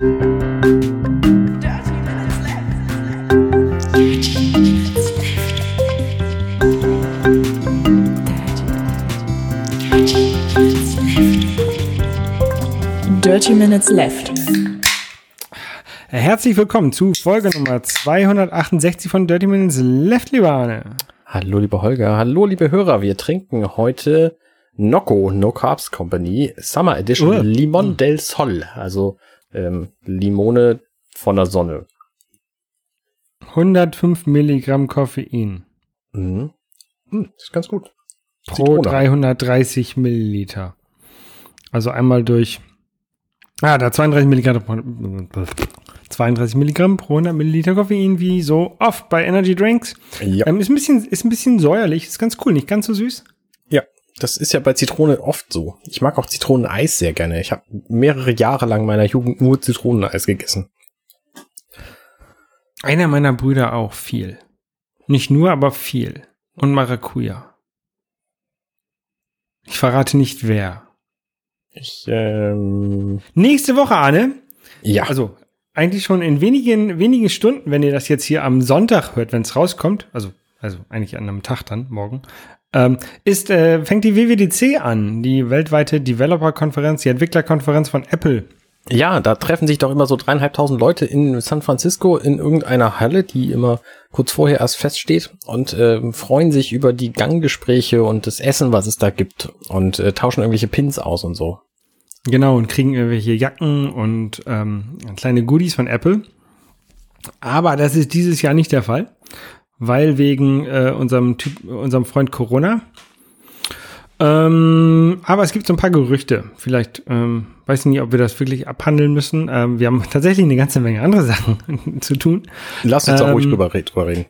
Dirty Minutes Left. Herzlich willkommen zu Folge Nummer 268 von Dirty Minutes Left, lieber Arne. Hallo, lieber Holger. Hallo, liebe Hörer. Wir trinken heute Nocco, No Carbs Company, Summer Edition Oh. Limon del Sol. Also ähm, Limone von der Sonne. 105 Milligramm Koffein Mhm. Hm, ist ganz gut. pro Zitrone. 330 Milliliter. Also einmal durch, ah, da 32 Milligramm, pro- 32 Milligramm pro 100 Milliliter Koffein, wie so oft bei Energy Drinks. Ja. Ähm, ist, ein bisschen, ist ein bisschen säuerlich, ist ganz cool, nicht ganz so süß. Das ist ja bei Zitrone oft so. Ich mag auch Zitroneneis sehr gerne. Ich habe mehrere Jahre lang meiner Jugend nur Zitroneneis gegessen. Einer meiner Brüder auch viel. Nicht nur, aber viel. Und Maracuja. Ich verrate nicht wer. Ich, ähm, Nächste Woche, Arne, ja. also eigentlich schon in wenigen, wenigen Stunden, wenn ihr das jetzt hier am Sonntag hört, wenn es rauskommt, also, also eigentlich an einem Tag dann, morgen, ähm, ist, äh, fängt die WWDC an, die weltweite Developer-Konferenz, die Entwicklerkonferenz von Apple. Ja, da treffen sich doch immer so dreieinhalbtausend Leute in San Francisco in irgendeiner Halle, die immer kurz vorher erst feststeht und äh, freuen sich über die Ganggespräche und das Essen, was es da gibt und äh, tauschen irgendwelche Pins aus und so. Genau, und kriegen irgendwelche Jacken und ähm, kleine Goodies von Apple. Aber das ist dieses Jahr nicht der Fall, weil wegen äh, unserem, typ, unserem Freund Corona. Ähm, aber es gibt so ein paar Gerüchte. Vielleicht ähm, weiß ich nicht, ob wir das wirklich abhandeln müssen. Ähm, wir haben tatsächlich eine ganze Menge andere Sachen zu tun. Lass uns auch Ähm, ruhig drüber, red- drüber reden.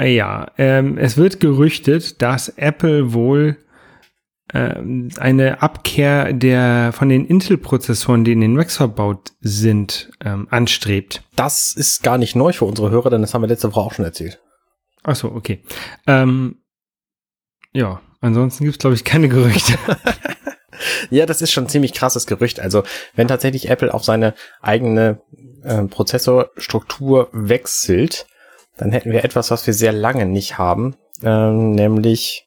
Ja, ähm, es wird gerüchtet, dass Apple wohl ähm, eine Abkehr der von den Intel-Prozessoren, die in den Macs verbaut sind, ähm, anstrebt. Das ist gar nicht neu für unsere Hörer, denn das haben wir letzte Woche auch schon erzählt. Ach so, okay. Ähm, ja, ansonsten gibt's glaube ich, keine Gerüchte. Ja, das ist schon ein ziemlich krasses Gerücht. Also, wenn tatsächlich Apple auf seine eigene äh, Prozessorstruktur wechselt, dann hätten wir etwas, was wir sehr lange nicht haben, ähm, nämlich,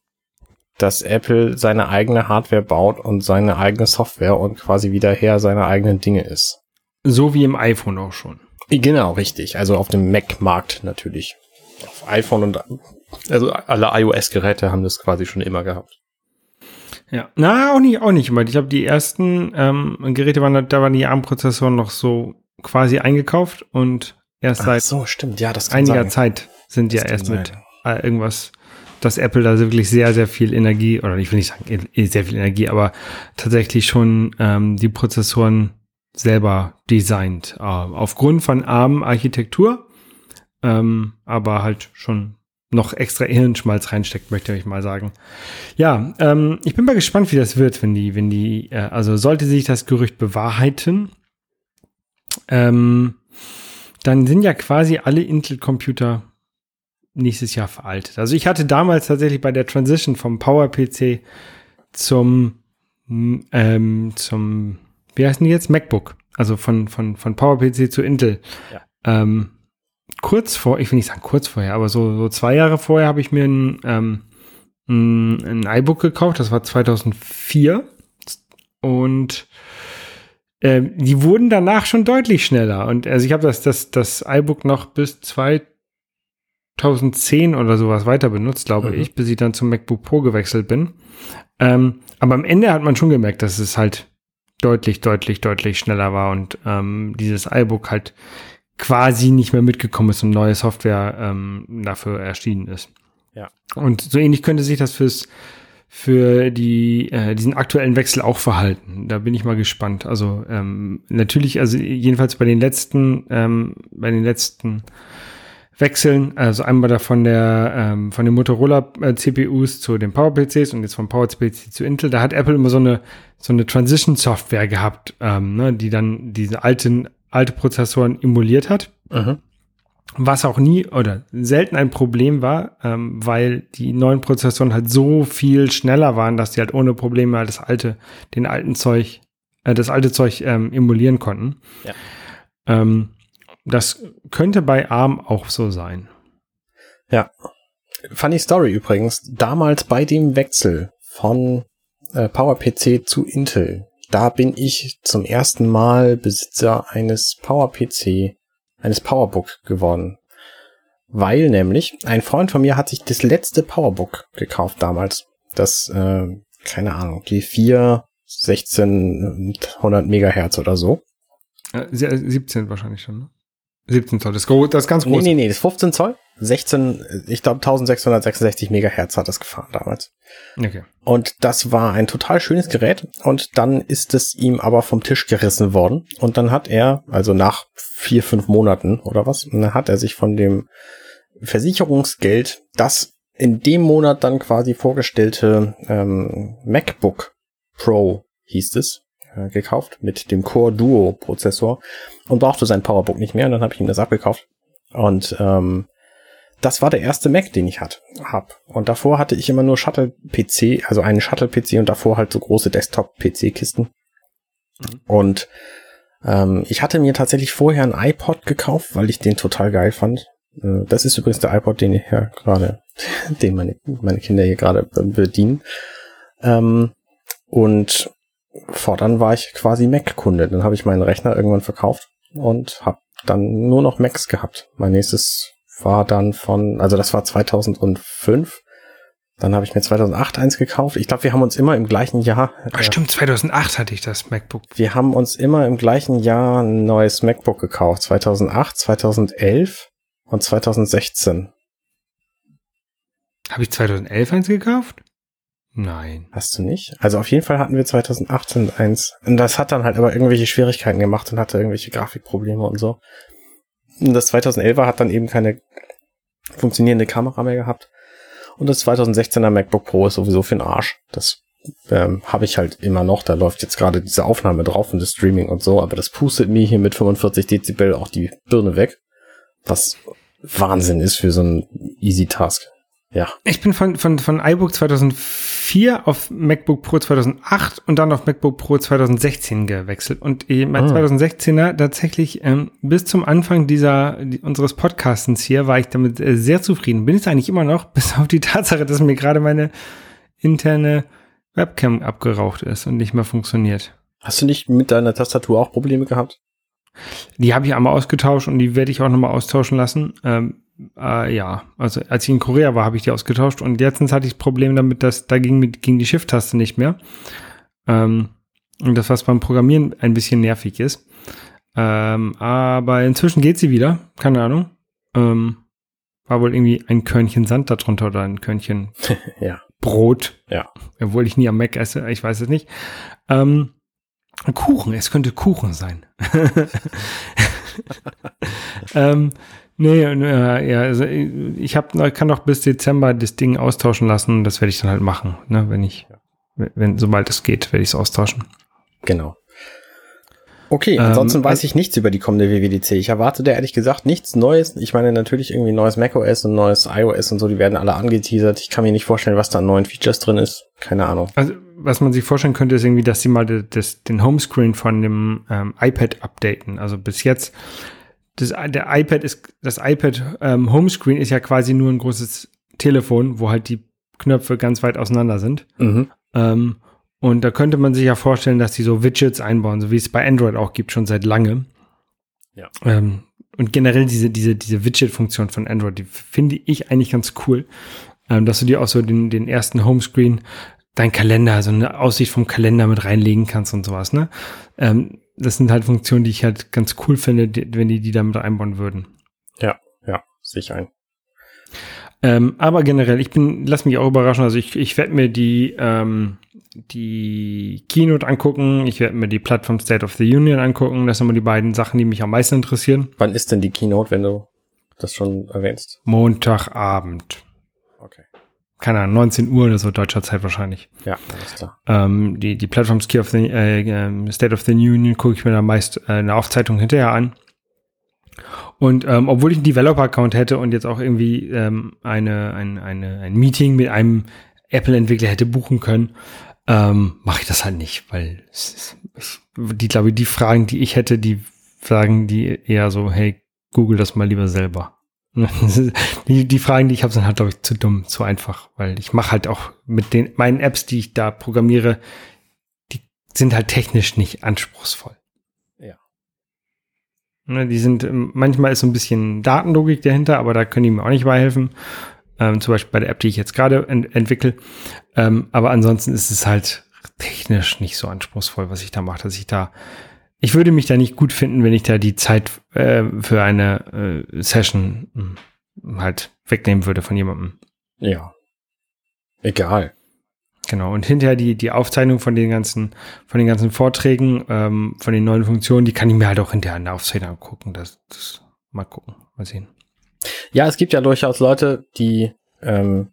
dass Apple seine eigene Hardware baut und seine eigene Software und quasi wieder Herr seiner eigenen Dinge ist. so wie im iPhone auch schon. Genau, richtig. Also auf dem Mac-Markt natürlich. Auf iPhone und also alle iOS-Geräte haben das quasi schon immer gehabt. Ja, na, auch nicht, auch nicht immer. Ich glaube, die ersten ähm, Geräte waren, da- waren die ARM-Prozessoren noch so quasi eingekauft und erst Ach seit so, stimmt. Ja, das einiger sein. Zeit sind ja Das kann erst mit sein. äh, irgendwas, dass Apple da wirklich sehr, sehr viel Energie, oder ich will nicht sagen eh- sehr viel Energie, aber tatsächlich schon ähm, die Prozessoren selber designt. Äh, aufgrund von ARM-Architektur, ähm, aber halt schon noch extra Hirnschmalz reinsteckt, möchte ich mal sagen. Ja, ähm, ich bin mal gespannt, wie das wird, wenn die, wenn die, äh, also sollte sich das Gerücht bewahrheiten, ähm, dann sind ja quasi alle Intel-Computer nächstes Jahr veraltet. Also ich hatte damals tatsächlich bei der Transition vom PowerPC zum, ähm, zum, wie heißen die jetzt? MacBook. Also von, von, von PowerPC zu Intel. Ja. Ähm, kurz vor, ich will nicht sagen kurz vorher, aber so, so zwei Jahre vorher habe ich mir ein, ähm, ein, ein iBook gekauft. Das war 2004. Und ähm, die wurden danach schon deutlich schneller. Und also ich habe das, das, das iBook noch bis 2010 oder sowas weiter benutzt, glaube Mhm. ich, bis ich dann zum MacBook Pro gewechselt bin. Ähm, aber am Ende hat man schon gemerkt, dass es halt deutlich, deutlich, deutlich schneller war und ähm, dieses iBook halt quasi nicht mehr mitgekommen ist und neue Software ähm, dafür erschienen ist. Ja. Und so ähnlich könnte sich das fürs für die äh, diesen aktuellen Wechsel auch verhalten. Da bin ich mal gespannt. Also ähm, natürlich, also jedenfalls bei den letzten ähm, bei den letzten Wechseln, also einmal da von der ähm, von den Motorola äh, CPUs zu den Power PCs und jetzt vom Power PC zu Intel, da hat Apple immer so eine so eine Transition Software gehabt, ähm, ne, die dann diese alten alte Prozessoren emuliert hat Mhm. was auch nie oder selten ein Problem war, ähm, weil die neuen Prozessoren halt so viel schneller waren, dass die halt ohne Probleme halt das alte, den alten Zeug, äh, das alte Zeug ähm, emulieren konnten. Ja. Ähm, das könnte bei ARM auch so sein. Ja. Funny Story übrigens. Damals bei dem Wechsel von äh, PowerPC zu Intel, da bin ich zum ersten Mal Besitzer eines PowerPC, eines Powerbook geworden. Weil nämlich ein Freund von mir hat sich das letzte Powerbook gekauft damals. Das, äh, keine Ahnung, G4 1600 Megahertz oder so. Äh, 17 wahrscheinlich schon, ne? 17 Zoll, das, das ganz große. Nee, nee, nee, das 15 Zoll. 16, ich glaube 1666 Megahertz hat das gefahren damals. Okay. Und das war ein total schönes Gerät. Und dann ist es ihm aber vom Tisch gerissen worden. Und dann hat er, also nach vier, fünf Monaten oder was, dann hat er sich von dem Versicherungsgeld, das in dem Monat dann quasi vorgestellte ähm, MacBook Pro hieß es, äh, gekauft mit dem Core Duo Prozessor und brauchte sein Powerbook nicht mehr und dann habe ich ihm das abgekauft. Und ähm, das war der erste Mac, den ich hat, hab. Und davor hatte ich immer nur Shuttle-PC, also einen Shuttle-PC und davor halt so große Desktop-PC-Kisten. Mhm. Und ähm, ich hatte mir tatsächlich vorher ein iPod gekauft, weil ich den total geil fand. Äh, das ist übrigens der iPod, den ich ja gerade, den meine, meine Kinder hier gerade bedienen. Ähm, und fortan war ich quasi Mac-Kunde. Dann habe ich meinen Rechner irgendwann verkauft und habe dann nur noch Macs gehabt. Mein nächstes war dann von, also das war 2005. Dann habe ich mir 2008 eins gekauft. Ich glaube, wir haben uns immer im gleichen Jahr. Ach, äh, stimmt, 2008 hatte ich das MacBook. Wir haben uns immer im gleichen Jahr ein neues MacBook gekauft. 2008, 2011 und 2016. Habe ich 2011 eins gekauft? Nein. Hast du nicht? Also auf jeden Fall hatten wir 2018 eins. Und das hat dann halt aber irgendwelche Schwierigkeiten gemacht und hatte irgendwelche Grafikprobleme und so. Und das 2011er hat dann eben keine funktionierende Kamera mehr gehabt. Und das 2016er MacBook Pro ist sowieso für den Arsch. Das ähm, habe ich halt immer noch. Da läuft jetzt gerade diese Aufnahme drauf und das Streaming und so. Aber das pustet mir hier mit 45 Dezibel auch die Birne weg. Was Wahnsinn ist für so ein Easy Task. Ja. Ich bin von, von, von iBook 2004 auf MacBook Pro 2008 und dann auf MacBook Pro 2016 gewechselt. Und mein ah. 2016er tatsächlich ähm, bis zum Anfang dieser die, unseres Podcastens hier war ich damit äh, sehr zufrieden. Bin es eigentlich immer noch, bis auf die Tatsache, dass mir gerade meine interne Webcam abgeraucht ist und nicht mehr funktioniert. Hast du nicht mit deiner Tastatur auch Probleme gehabt? Die habe ich einmal ausgetauscht und die werde ich auch nochmal austauschen lassen. Ähm, äh, ja, also als ich in Korea war, habe ich die ausgetauscht und jetzt hatte ich das Problem damit, dass da ging, mit, ging die Shift-Taste nicht mehr. Ähm, und das, was beim Programmieren ein bisschen nervig ist. Ähm, aber inzwischen geht sie wieder, keine Ahnung. Ähm, war wohl irgendwie ein Körnchen Sand darunter oder ein Körnchen ja. Brot. Ja. Obwohl ich nie am Mac esse, ich weiß es nicht. Ähm, Kuchen, es könnte Kuchen sein. ähm, Nee, äh, ja, also ich hab, kann doch bis Dezember das Ding austauschen lassen. Das werde ich dann halt machen, ne, wenn ich, wenn, sobald es geht, werde ich es austauschen. Genau. Okay, ähm, ansonsten ähm, weiß ich nichts über die kommende WWDC. Ich erwarte da ehrlich gesagt nichts Neues. Ich meine natürlich irgendwie neues macOS und neues iOS und so, die werden alle angeteasert. Ich kann mir nicht vorstellen, was da an neuen Features drin ist. Keine Ahnung. Also, was man sich vorstellen könnte, ist irgendwie, dass sie mal das, den Homescreen von dem ähm, iPad updaten. Also bis jetzt das, der iPad ist, das iPad ähm, Homescreen ist ja quasi nur ein großes Telefon, wo halt die Knöpfe ganz weit auseinander sind. Mhm. Ähm, und da könnte man sich ja vorstellen, dass die so Widgets einbauen, so wie es bei Android auch gibt, schon seit langem. Ja. Ähm, und generell diese, diese, diese Widget-Funktion von Android, die finde ich eigentlich ganz cool. Ähm, dass du dir auch so den, den ersten Homescreen, dein Kalender, also eine Aussicht vom Kalender mit reinlegen kannst und sowas, ne? Ähm, das sind halt Funktionen, die ich halt ganz cool finde, die, wenn die die damit einbauen würden. Ja, ja, sicher ein. Ähm, aber generell, ich bin, lass mich auch überraschen, also ich, ich werde mir die, ähm, die Keynote angucken, ich werde mir die Plattform State of the Union angucken, das sind immer die beiden Sachen, die mich am meisten interessieren. Wann ist denn die Keynote, wenn du das schon erwähnst? Montagabend keine Ahnung, 19 Uhr oder so deutscher Zeit wahrscheinlich. Ja, alles klar. Ähm, die, die Plattform Ski of the, äh, ähm, State of the Union gucke ich mir dann meist äh, eine Aufzeitung hinterher an. Und ähm, obwohl ich einen Developer-Account hätte und jetzt auch irgendwie ähm, eine, ein, eine, ein Meeting mit einem Apple-Entwickler hätte buchen können, ähm, mache ich das halt nicht, weil es ist, ich, die, glaube ich, die Fragen, die ich hätte, die sagen die eher so, hey, google das mal lieber selber. die, die Fragen, die ich habe, sind halt, glaube ich, zu dumm, zu einfach, weil ich mache halt auch mit den meinen Apps, die ich da programmiere, die sind halt technisch nicht anspruchsvoll. Ja. Ne, die sind, ähm, manchmal ist so ein bisschen Datenlogik dahinter, aber da können die mir auch nicht beihelfen. Ähm, zum Beispiel bei der App, die ich jetzt gerade ent entwickle. Ähm, aber ansonsten ist es halt technisch nicht so anspruchsvoll, was ich da mache, dass ich da ich würde mich da nicht gut finden, wenn ich da die Zeit äh, für eine äh, Session mh, hm, halt wegnehmen würde von jemandem. Ja. Egal. Genau. Und hinterher die, die Aufzeichnung von den ganzen, von den ganzen Vorträgen, ähm, von den neuen Funktionen, die kann ich mir halt auch hinterher in der Aufzeichnung angucken. Das, das mal gucken, mal sehen. Ja, es gibt ja durchaus Leute, die ähm,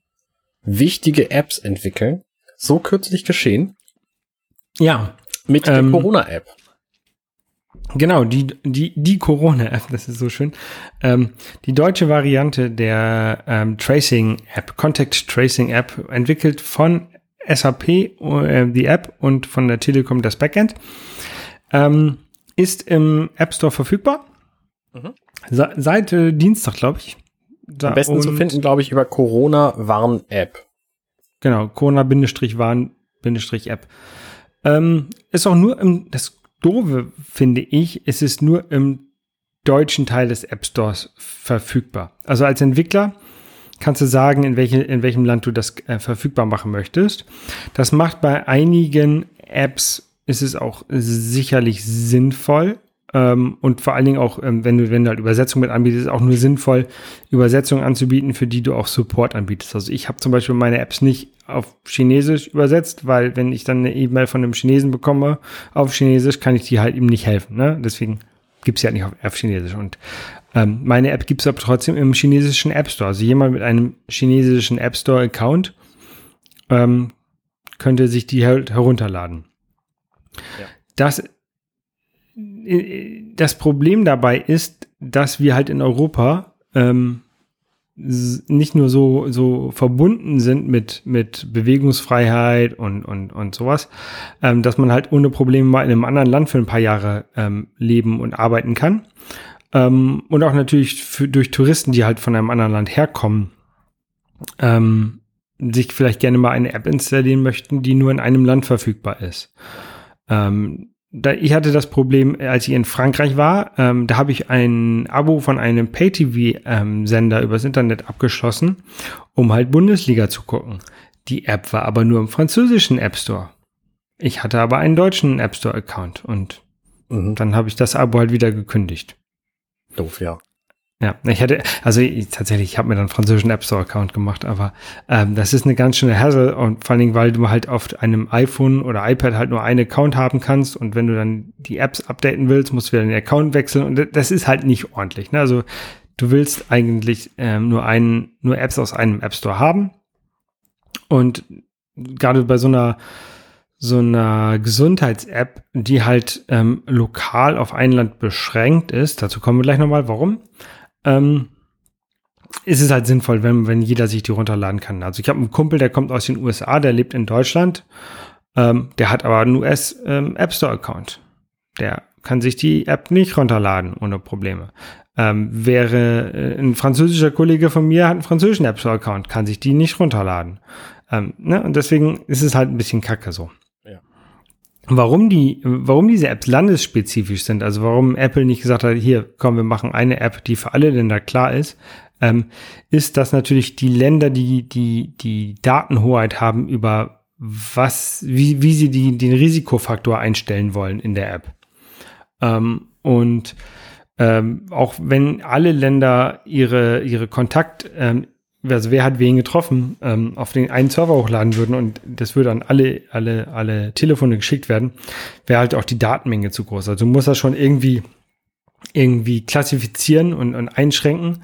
wichtige Apps entwickeln. So kürzlich geschehen. Ja. Mit der ähm, Corona-App. Genau, die, die, die Corona-App, das ist so schön. Ähm, die deutsche Variante der ähm, Tracing-App, Contact Tracing-App, entwickelt von SAP äh, die App und von der Telekom das Backend, ähm, ist im App Store verfügbar. Mhm. seit äh, Dienstag, glaube ich. Da Am besten zu finden, glaube ich, über Corona-Warn-App. Genau, Corona-Warn-App. Ähm, ist auch nur im, das Doofe finde ich, es ist nur im deutschen Teil des App Stores verfügbar. Also als Entwickler kannst du sagen, in, welche, in welchem Land du das äh, verfügbar machen möchtest. Das macht bei einigen Apps ist es auch sicherlich sinnvoll, ähm, und vor allen Dingen auch, ähm, wenn du, wenn du halt Übersetzung mit anbietest, ist auch nur sinnvoll, Übersetzungen anzubieten, für die du auch Support anbietest. Also ich habe zum Beispiel meine Apps nicht auf Chinesisch übersetzt, weil wenn ich dann eine E-Mail von einem Chinesen bekomme auf Chinesisch, kann ich die halt ihm nicht helfen. Ne? Deswegen gibt's ja nicht auf, auf Chinesisch. Und ähm, meine App gibt's aber trotzdem im chinesischen App Store. Also jemand mit einem chinesischen App Store-Account ähm, könnte sich die halt herunterladen. Ja. Das das Problem dabei ist, dass wir halt in Europa ähm, nicht nur so, so verbunden sind mit, mit Bewegungsfreiheit und, und, und sowas, ähm, dass man halt ohne Probleme mal in einem anderen Land für ein paar Jahre ähm, leben und arbeiten kann. Ähm, und auch natürlich für, durch Touristen, die halt von einem anderen Land herkommen, ähm, sich vielleicht gerne mal eine App installieren möchten, die nur in einem Land verfügbar ist. Ähm, da, ich hatte das Problem, als ich in Frankreich war, ähm, da habe ich ein Abo von einem Pay-TV-Sender ähm, übers Internet abgeschlossen, um halt Bundesliga zu gucken. Die App war aber nur im französischen App Store. Ich hatte aber einen deutschen App Store-Account und mhm. dann habe ich das Abo halt wieder gekündigt. Doof, ja. Ja, ich hatte, also ich, tatsächlich, ich habe mir dann einen französischen App Store Account gemacht, aber ähm, das ist eine ganz schöne Hassel und vor allen Dingen, weil du halt auf einem iPhone oder iPad halt nur einen Account haben kannst und wenn du dann die Apps updaten willst, musst du wieder den Account wechseln und das ist halt nicht ordentlich. Ne? Also du willst eigentlich ähm, nur einen, nur Apps aus einem App Store haben und gerade bei so einer so einer Gesundheits-App, die halt ähm, lokal auf ein Land beschränkt ist, dazu kommen wir gleich nochmal, warum, ähm, ist es halt sinnvoll, wenn, wenn jeder sich die runterladen kann. Also ich habe einen Kumpel, der kommt aus den USA, der lebt in Deutschland, ähm, der hat aber einen US ähm, App Store Account. Der kann sich die App nicht runterladen ohne Probleme. Ähm, wäre äh, ein französischer Kollege von mir hat einen französischen App Store Account, kann sich die nicht runterladen. Ähm, ne? Und deswegen ist es halt ein bisschen kacke so. Warum die, warum diese Apps landesspezifisch sind, also warum Apple nicht gesagt hat, hier, komm, wir machen eine App, die für alle Länder klar ist, ähm, ist, dass natürlich die Länder, die, die, die Datenhoheit haben über was, wie, wie sie die, den Risikofaktor einstellen wollen in der App. Ähm, und ähm, auch wenn alle Länder ihre, ihre Kontakt, ähm, also wer hat wen getroffen, ähm, auf den einen Server hochladen würden und das würde an alle, alle, alle Telefone geschickt werden, wäre halt auch die Datenmenge zu groß. Also du musst das schon irgendwie, irgendwie klassifizieren und, und einschränken.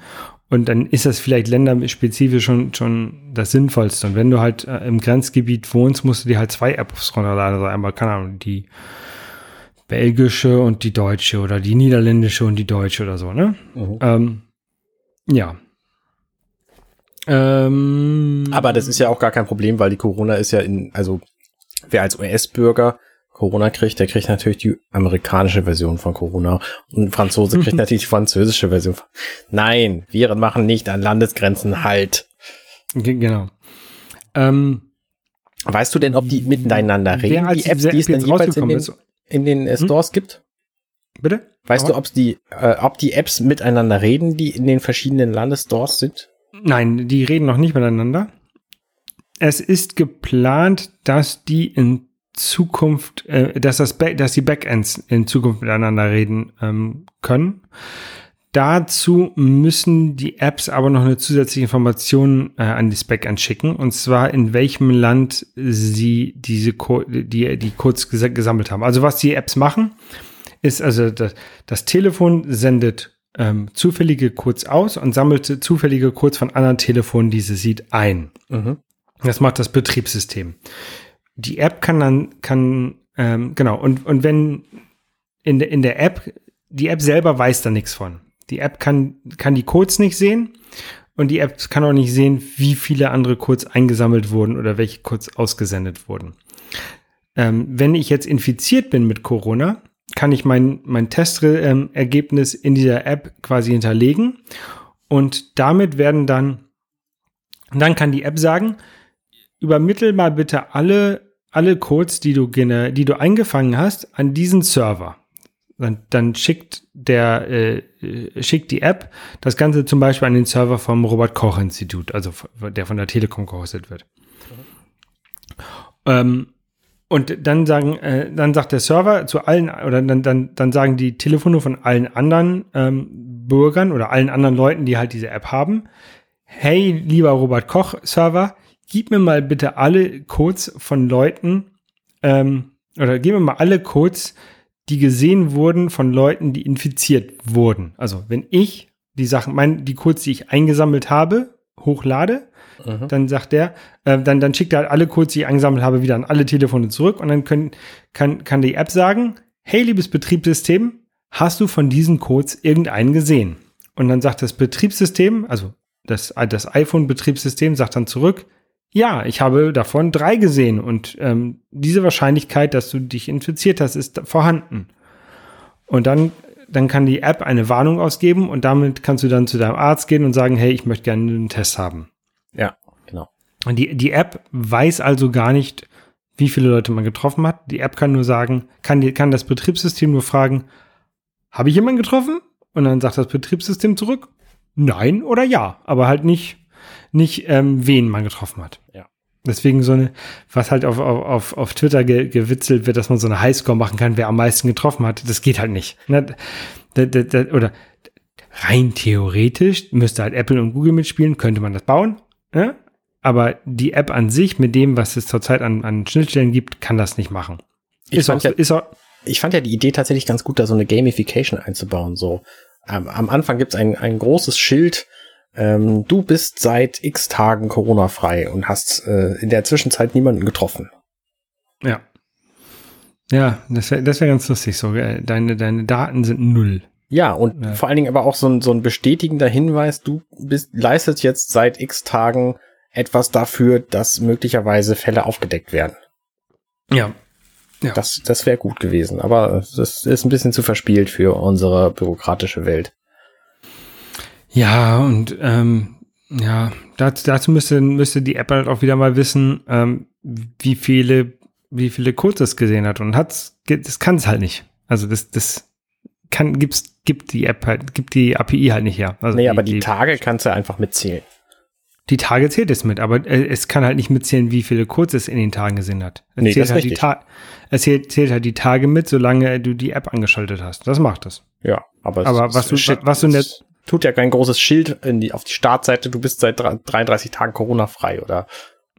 Und dann ist das vielleicht länderspezifisch schon, schon das Sinnvollste. Und wenn du halt äh, im Grenzgebiet wohnst, musst du dir halt zwei Apps runterladen. Also einmal, keine Ahnung, die belgische und die deutsche oder die niederländische und die deutsche oder so, ne? Mhm. Ähm, ja, ähm, Aber das ist ja auch gar kein Problem, weil die Corona ist ja in, also wer als US-Bürger Corona kriegt, der kriegt natürlich die amerikanische Version von Corona und ein Franzose kriegt natürlich die französische Version. Nein, Viren machen nicht an Landesgrenzen halt. Genau. Ähm, weißt du denn, ob die miteinander reden, die Apps, die es dann jeweils in den, in den äh, hm? Stores hm? gibt? Bitte? Weißt Aber? du, ob's die, äh, ob die Apps miteinander reden, die in den verschiedenen Landesstores sind? Nein, die reden noch nicht miteinander. Es ist geplant, dass die in Zukunft, äh, dass, das dass die Backends in Zukunft miteinander reden ähm, können. Dazu müssen die Apps aber noch eine zusätzliche Information äh, an das Backend schicken, und zwar in welchem Land sie diese Co die, die Codes ges gesammelt haben. Also was die Apps machen, ist also das, das Telefon sendet ähm, zufällige Codes aus und sammelt zufällige Codes von anderen Telefonen, die sie sieht, ein. Mhm. Das macht das Betriebssystem. Die App kann dann, kann, ähm, genau, und, und wenn in, in der App, die App selber weiß da nichts von. Die App kann, kann die Codes nicht sehen und die App kann auch nicht sehen, wie viele andere Codes eingesammelt wurden oder welche Codes ausgesendet wurden. Ähm, wenn ich jetzt infiziert bin mit Corona, kann ich mein, mein Testergebnis in dieser App quasi hinterlegen und damit werden dann, dann kann die App sagen, übermittel mal bitte alle, alle Codes, die du, die du eingefangen hast, an diesen Server. Dann, dann schickt der, äh, schickt die App das Ganze zum Beispiel an den Server vom Robert Koch Institut, also der von der Telekom gehostet wird. Mhm. Ähm, und dann sagen, äh, dann sagt der Server zu allen, oder dann, dann, dann sagen die Telefone von allen anderen ähm, Bürgern oder allen anderen Leuten, die halt diese App haben, hey, lieber Robert Koch Server, gib mir mal bitte alle Codes von Leuten, ähm, oder gib mir mal alle Codes, die gesehen wurden von Leuten, die infiziert wurden. Also wenn ich die Sachen, mein, die Codes, die ich eingesammelt habe, hochlade, mhm. dann sagt der, äh, dann, dann schickt er halt alle Codes, die ich eingesammelt habe, wieder an alle Telefone zurück und dann können, kann, kann die App sagen, hey, liebes Betriebssystem, hast du von diesen Codes irgendeinen gesehen? Und dann sagt das Betriebssystem, also das, das iPhone-Betriebssystem sagt dann zurück, ja, ich habe davon drei gesehen und ähm, diese Wahrscheinlichkeit, dass du dich infiziert hast, ist vorhanden. Und dann, dann kann die App eine Warnung ausgeben und damit kannst du dann zu deinem Arzt gehen und sagen, hey, ich möchte gerne einen Test haben. Ja, genau. Und die, die App weiß also gar nicht, wie viele Leute man getroffen hat. Die App kann nur sagen, kann, die, kann das Betriebssystem nur fragen, habe ich jemanden getroffen? Und dann sagt das Betriebssystem zurück, nein oder ja, aber halt nicht, nicht ähm, wen man getroffen hat. Ja. Deswegen so eine, was halt auf, auf, auf Twitter ge, gewitzelt wird, dass man so eine Highscore machen kann, wer am meisten getroffen hat, das geht halt nicht. Ne? Oder rein theoretisch müsste halt Apple und Google mitspielen, könnte man das bauen. Ne? Aber die App an sich, mit dem, was es zurzeit an, an Schnittstellen gibt, kann das nicht machen. Ich, fand auch, ja, ist auch, ich fand ja die Idee tatsächlich ganz gut, da so eine Gamification einzubauen. So ähm, am Anfang gibt's ein, ein großes Schild, ähm, du bist seit x Tagen Corona-frei und hast äh, in der Zwischenzeit niemanden getroffen. Ja. Ja, das wäre das wär ganz lustig. So, deine, deine Daten sind null. Ja, und ja. vor allen Dingen aber auch so ein, so ein bestätigender Hinweis, du bist, leistest jetzt seit x Tagen etwas dafür, dass möglicherweise Fälle aufgedeckt werden. Ja. ja. Das, das wäre gut gewesen, aber das ist ein bisschen zu verspielt für unsere bürokratische Welt. Ja, und ähm, ja, dazu, dazu müsste, müsste die App halt auch wieder mal wissen, ähm, wie viele, wie viele Codes es gesehen hat. Und hat's, das kann es halt nicht. Also das, das kann, gibt's, gibt die App halt, gibt die API halt nicht her. Also nee, die, aber die, die Tage kannst du einfach mitzählen. Die Tage zählt es mit, aber äh, es kann halt nicht mitzählen, wie viele Codes es in den Tagen gesehen hat. Es nee, zählt, halt die es zählt, zählt, halt die Tage mit, solange du die App angeschaltet hast. Das macht es. Ja, aber, aber was, du, was du in der tut ja kein großes Schild die, auf die Startseite, du bist seit 33 Tagen Corona-frei, oder?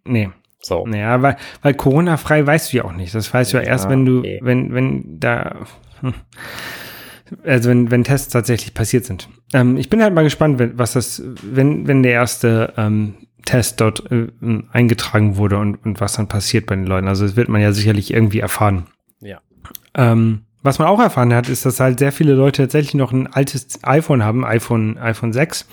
Nee. So. Naja, weil, weil Corona-frei weißt du ja auch nicht. Das weißt du ja erst, wenn du, okay. wenn, wenn da, hm, also wenn, wenn Tests tatsächlich passiert sind. Ähm, ich bin halt mal gespannt, wenn, was das, wenn, wenn der erste ähm, Test dort äh, eingetragen wurde und, und was dann passiert bei den Leuten. Also das wird man ja sicherlich irgendwie erfahren. Ja. Ähm, was man auch erfahren hat, ist, dass halt sehr viele Leute tatsächlich noch ein altes iPhone haben, iPhone, iPhone 6,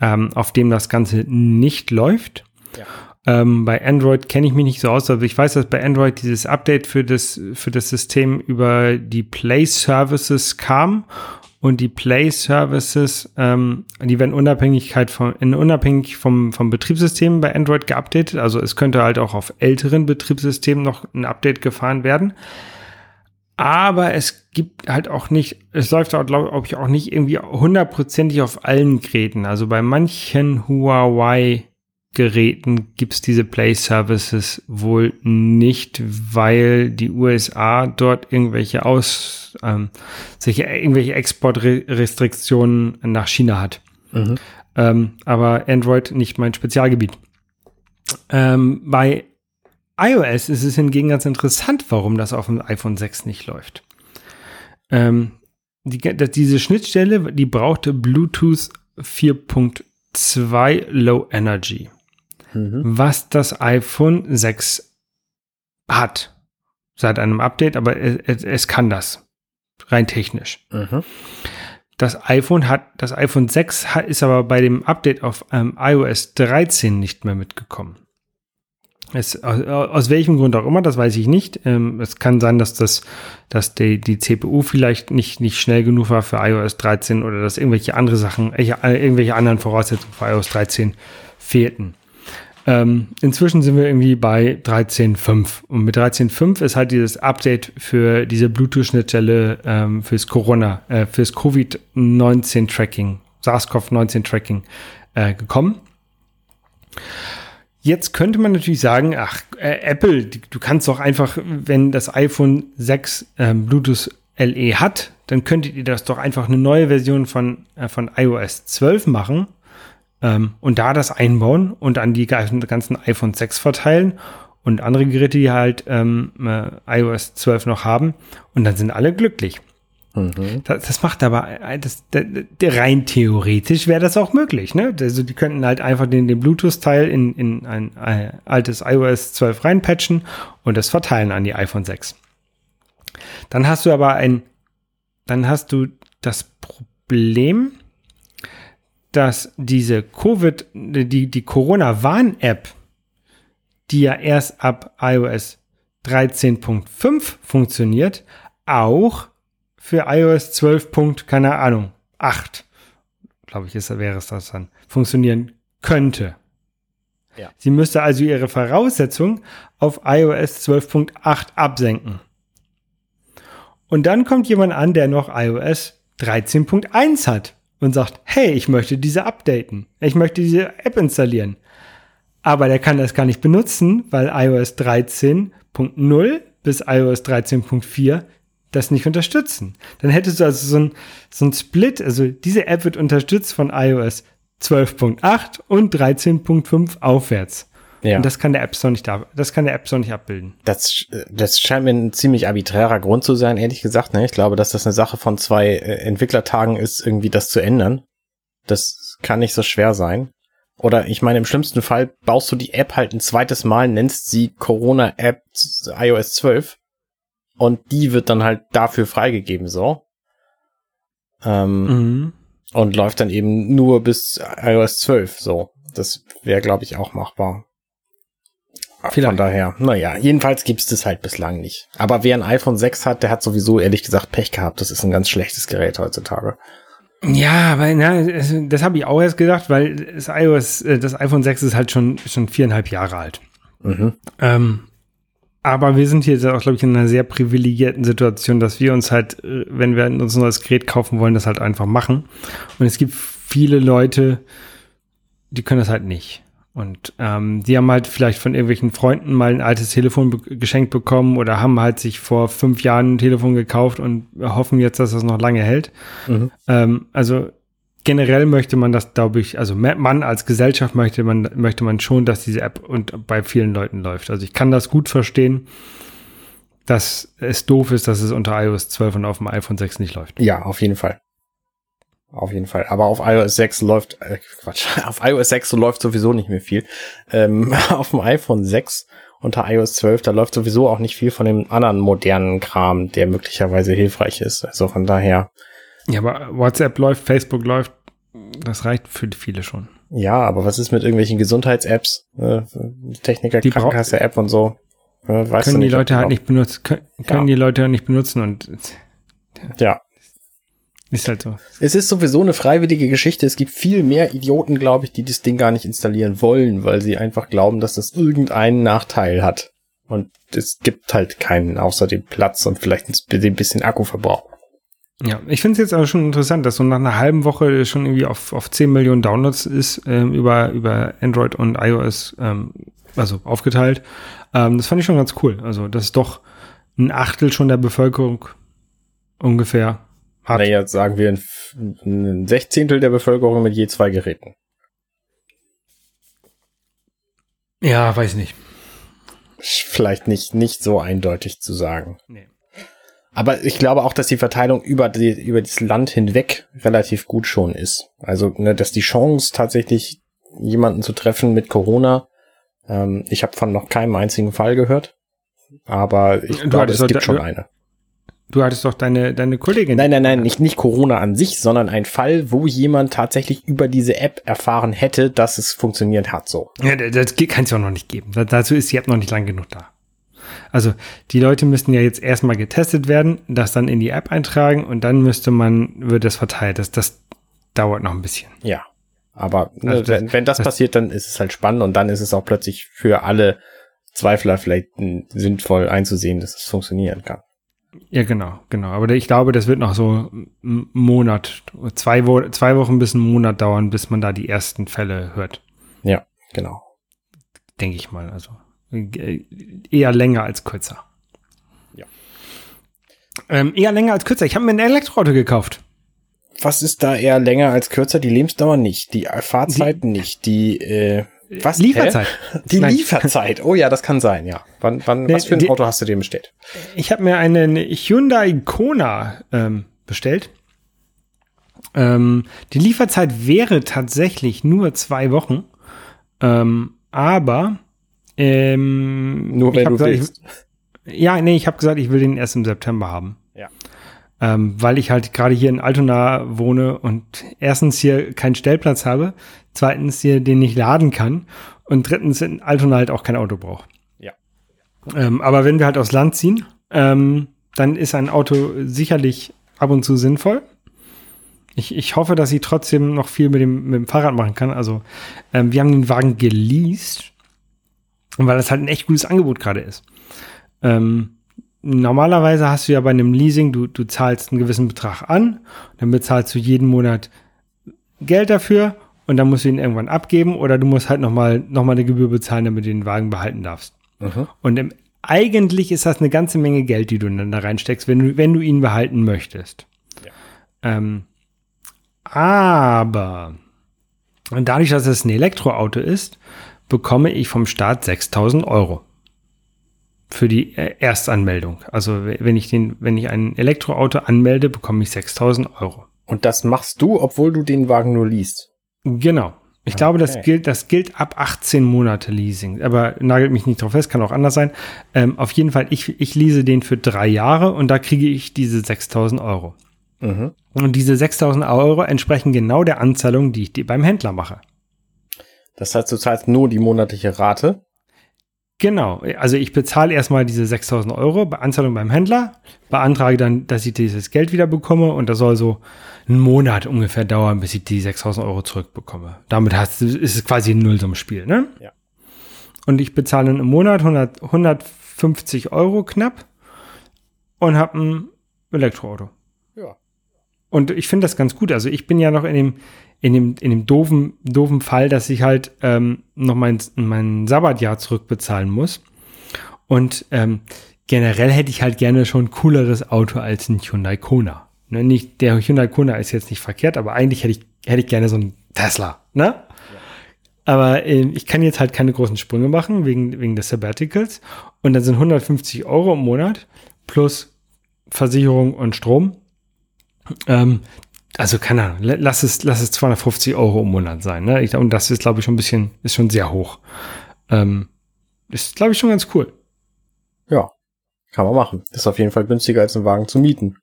ähm, auf dem das Ganze nicht läuft. Ja. Ähm, bei Android kenne ich mich nicht so aus, aber ich weiß, dass bei Android dieses Update für das, für das System über die Play Services kam und die Play Services, ähm, die werden Unabhängigkeit von, in unabhängig vom, vom Betriebssystem bei Android geupdatet. Also es könnte halt auch auf älteren Betriebssystemen noch ein Update gefahren werden. Aber es gibt halt auch nicht, es läuft auch, glaube ich, auch nicht irgendwie hundertprozentig auf allen Geräten. Also bei manchen Huawei Geräten gibt's diese Play Services wohl nicht, weil die USA dort irgendwelche aus ähm, sich irgendwelche Exportrestriktionen nach China hat. Mhm. Ähm, aber Android nicht mein Spezialgebiet. Ähm, bei iOS ist es hingegen ganz interessant, warum das auf dem iPhone 6 nicht läuft. Ähm, die, diese Schnittstelle, die brauchte Bluetooth 4.2 Low Energy mhm. was das iPhone 6 hat. Seit einem Update, aber es, es kann das. Rein technisch. Mhm. Das iPhone hat, das iPhone 6 hat, ist aber bei dem Update auf ähm, iOS 13 nicht mehr mitgekommen. Es, aus, aus, welchem Grund auch immer, das weiß ich nicht. Ähm, es kann sein, dass das, dass die, die CPU vielleicht nicht, nicht schnell genug war für iOS 13 oder dass irgendwelche andere Sachen, irgendwelche anderen Voraussetzungen für iOS 13 fehlten. Ähm, inzwischen sind wir irgendwie bei 13.5 und mit 13.5 ist halt dieses Update für diese Bluetooth-Schnittstelle ähm, fürs Corona, äh, fürs Covid-19-Tracking, SARS-CoV-19-Tracking äh, gekommen. Jetzt könnte man natürlich sagen, ach, äh, Apple, du kannst doch einfach, wenn das iPhone 6 äh, Bluetooth LE hat, dann könntet ihr das doch einfach eine neue Version von, äh, von iOS 12 machen ähm, und da das einbauen und an die ganzen iPhone 6 verteilen und andere Geräte, die halt ähm, äh, iOS 12 noch haben. Und dann sind alle glücklich. Mhm. Das, das, macht aber, äh, das, der rein theoretisch wäre das auch möglich. Ne? Also die könnten halt einfach den, den Bluetooth-Teil in, in ein, ein altes iOS 12 reinpatchen und das verteilen an die iPhone 6. Dann hast du aber ein, dann hast du das Problem, dass diese Covid, die, die Corona-Warn-App, die ja erst ab iOS 13.5 funktioniert, auch für iOS 12. keine Ahnung, 8, glaube ich, ist, wäre es das dann, funktionieren könnte. Ja. Sie müsste also ihre Voraussetzung auf iOS 12.8 absenken. Und dann kommt jemand an, der noch iOS 13.1 hat und sagt, hey, ich möchte diese updaten. Ich möchte diese App installieren. Aber der kann das gar nicht benutzen, weil iOS 13.0 bis iOS 13.4 das nicht unterstützen. Dann hättest du also so ein, so ein Split, also diese App wird unterstützt von iOS 12.8 und 13.5 aufwärts. Ja. Und das kann der App Store nicht da, das kann der App Store nicht abbilden. Das, das scheint mir ein ziemlich arbiträrer Grund zu sein, ehrlich gesagt. Ne? Ich glaube, dass das eine Sache von zwei äh, Entwicklertagen ist, irgendwie das zu ändern. Das kann nicht so schwer sein. Oder ich meine, im schlimmsten Fall baust du die App halt ein zweites Mal, nennst sie Corona App iOS 12 und die wird dann halt dafür freigegeben, so. Ähm, mhm. Und läuft dann eben nur bis iOS 12, so. Das wäre, glaube ich, auch machbar. Vielleicht. Von daher, naja, jedenfalls gibt es das halt bislang nicht. Aber wer ein iPhone 6 hat, der hat sowieso ehrlich gesagt Pech gehabt. Das ist ein ganz schlechtes Gerät heutzutage. Ja, weil na, das habe ich auch erst gedacht, weil das iOS, äh, das iPhone 6 ist halt schon schon viereinhalb Jahre alt. Mhm. Ähm, aber wir sind hier auch, glaube ich, in einer sehr privilegierten Situation, dass wir uns halt, äh, wenn wir uns ein neues Gerät kaufen wollen, das halt einfach machen. Und es gibt viele Leute, die können das halt nicht. Und ähm, die haben halt vielleicht von irgendwelchen Freunden mal ein altes Telefon be geschenkt bekommen oder haben halt sich vor fünf Jahren ein Telefon gekauft und hoffen jetzt, dass das noch lange hält. Mhm. Ähm, also generell möchte man das, glaube ich, also man als Gesellschaft möchte man, möchte man schon, dass diese App und bei vielen Leuten läuft. Also ich kann das gut verstehen, dass es doof ist, dass es unter iOS 12 und auf dem iPhone 6 nicht läuft. Ja, auf jeden Fall. Auf jeden Fall. Aber auf iOS 6 läuft, äh, Quatsch, auf iOS 6 läuft sowieso nicht mehr viel. Ähm, auf dem iPhone 6 unter iOS 12, da läuft sowieso auch nicht viel von dem anderen modernen Kram, der möglicherweise hilfreich ist. Also von daher. Ja, aber WhatsApp läuft, Facebook läuft, das reicht für viele schon. Ja, aber was ist mit irgendwelchen Gesundheits-Apps? Äh, Techniker, Die Krankenkasse-App und so? Äh, weißt können du die nicht, ob Leute halt nicht benutzen, können, können die Leute halt nicht benutzen und Ja. Ist halt so. Es ist sowieso eine freiwillige Geschichte. Es gibt viel mehr Idioten, glaube ich, die das Ding gar nicht installieren wollen, weil sie einfach glauben, dass das irgendeinen Nachteil hat. Und es gibt halt keinen außer dem Platz und vielleicht ein bisschen Akkuverbrauch. Ja, ich finde es jetzt aber schon interessant, dass so nach einer halben Woche schon irgendwie auf, auf 10 Millionen Downloads ist, ähm, über, über Android und iOS, ähm, also aufgeteilt. Ähm, das fand ich schon ganz cool. Also, das ist doch ein Achtel schon der Bevölkerung ungefähr hat. Naja, sagen wir ein, ein Sechzehntel der Bevölkerung mit je zwei Geräten. Ja, weiß nicht. Vielleicht nicht, nicht so eindeutig zu sagen. Nee. Aber ich glaube auch, dass die Verteilung über, die, über das Land hinweg relativ gut schon ist. Also, ne, dass die Chance tatsächlich jemanden zu treffen mit Corona, ähm, ich habe von noch keinem einzigen Fall gehört, aber ich Du glaube, es gibt da- schon eine. Du hattest doch deine, deine Kollegin. Nein, nein, nein, nicht, nicht Corona an sich, sondern ein Fall, wo jemand tatsächlich über diese App erfahren hätte, dass es funktioniert hat so. Ja, das kann es ja auch noch nicht geben. Da- Dazu ist die App noch nicht lang genug da. Also die Leute müssten ja jetzt erstmal getestet werden, das dann in die App eintragen und dann müsste man, wird das verteilt. Das, das dauert noch ein bisschen. Ja. Aber ne, Also das- wenn, wenn das, das- passiert, dann ist es halt spannend und dann ist es auch plötzlich für alle Zweifler vielleicht sinnvoll einzusehen, dass es funktionieren kann. Ja, genau, genau. Aber ich glaube, das wird noch so einen Monat, zwei, Wo zwei Wochen bis einen Monat dauern, bis man da die ersten Fälle hört. Ja, genau. Denke ich mal. Also äh, eher länger als kürzer. Ja. Ähm, eher länger als kürzer. Ich habe mir ein Elektroauto gekauft. Was ist da eher länger als kürzer? Die Lebensdauer nicht, die Fahrzeit nicht, die äh, was? Lieferzeit. Hä? Die Nein. Lieferzeit. Oh ja, das kann sein, ja. Wann, wann, Nee, was für ein die- Auto hast du dir bestellt? Ich habe mir einen Hyundai Kona ähm, bestellt. Ähm, die Lieferzeit wäre tatsächlich nur zwei Wochen. Ähm, aber ähm, Nur wenn du gesagt, willst. Ich, ja, nee, ich habe gesagt, ich will den erst im September haben. Ähm, weil ich halt gerade hier in Altona wohne und erstens hier keinen Stellplatz habe, zweitens hier den nicht laden kann und drittens in Altona halt auch kein Auto braucht. Ja. Ähm, aber wenn wir halt aufs Land ziehen, ähm, dann ist ein Auto sicherlich ab und zu sinnvoll. Ich, ich hoffe, dass ich trotzdem noch viel mit dem, mit dem Fahrrad machen kann. Also, ähm, wir haben den Wagen geleast, weil das halt ein echt gutes Angebot gerade ist. Ähm, normalerweise hast du ja bei einem Leasing, du, du zahlst einen gewissen Betrag an, dann bezahlst du jeden Monat Geld dafür und dann musst du ihn irgendwann abgeben oder du musst halt nochmal noch mal eine Gebühr bezahlen, damit du den Wagen behalten darfst. Mhm. Und im, eigentlich ist das eine ganze Menge Geld, die du dann da reinsteckst, wenn du, wenn du ihn behalten möchtest. Ähm, aber dadurch, dass es ein Elektroauto ist, bekomme ich vom Staat 6000 Euro für die äh, Erstanmeldung. Also wenn ich den, wenn ich ein Elektroauto anmelde, bekomme ich 6000 Euro. Und das machst du, obwohl du den Wagen nur liest. Genau. Ich glaube, das Okay. gilt, das gilt ab 18 Monate Leasing. Aber nagelt mich nicht drauf fest, kann auch anders sein. Ähm, auf jeden Fall, ich, ich lease den für drei Jahre und da kriege ich diese 6000 Euro. Mhm. Und diese 6000 Euro entsprechen genau der Anzahlung, die ich dir beim Händler mache. Das heißt, du zahlst nur die monatliche Rate. Genau. Also ich bezahle erstmal diese 6000 Euro bei Anzahlung beim Händler, beantrage dann, dass ich dieses Geld wieder bekomme und das soll so einen Monat ungefähr dauern, bis ich die 6000 Euro zurückbekomme. Damit hast, du- ist es quasi ein Nullsummspiel, ne? Ja. Und ich bezahle dann im Monat 100, 150 Euro knapp und habe ein Elektroauto. Ja. Und ich finde das ganz gut. Also ich bin ja noch in dem, in dem, in dem doofen, doofen Fall, dass ich halt ähm, noch mein, mein Sabbatjahr zurückbezahlen muss. Und ähm, generell hätte ich halt gerne schon ein cooleres Auto als ein Hyundai Kona. Ne, nicht, der Hyundai Kona ist jetzt nicht verkehrt, aber eigentlich hätte ich, hätte ich gerne so einen Tesla. Ne? Aber äh, ich kann jetzt halt keine großen Sprünge machen wegen, wegen des Sabbaticals. Und dann sind 150 Euro im Monat plus Versicherung und Strom. Ähm, also keine Ahnung, la- lass es, lass es 250 Euro im Monat sein. Ne? Ich, und das ist, glaube ich, schon ein bisschen, ist schon sehr hoch. Ähm, ist, glaube ich, schon ganz cool. Ja. Kann man machen. Ist auf jeden Fall günstiger als einen Wagen zu mieten.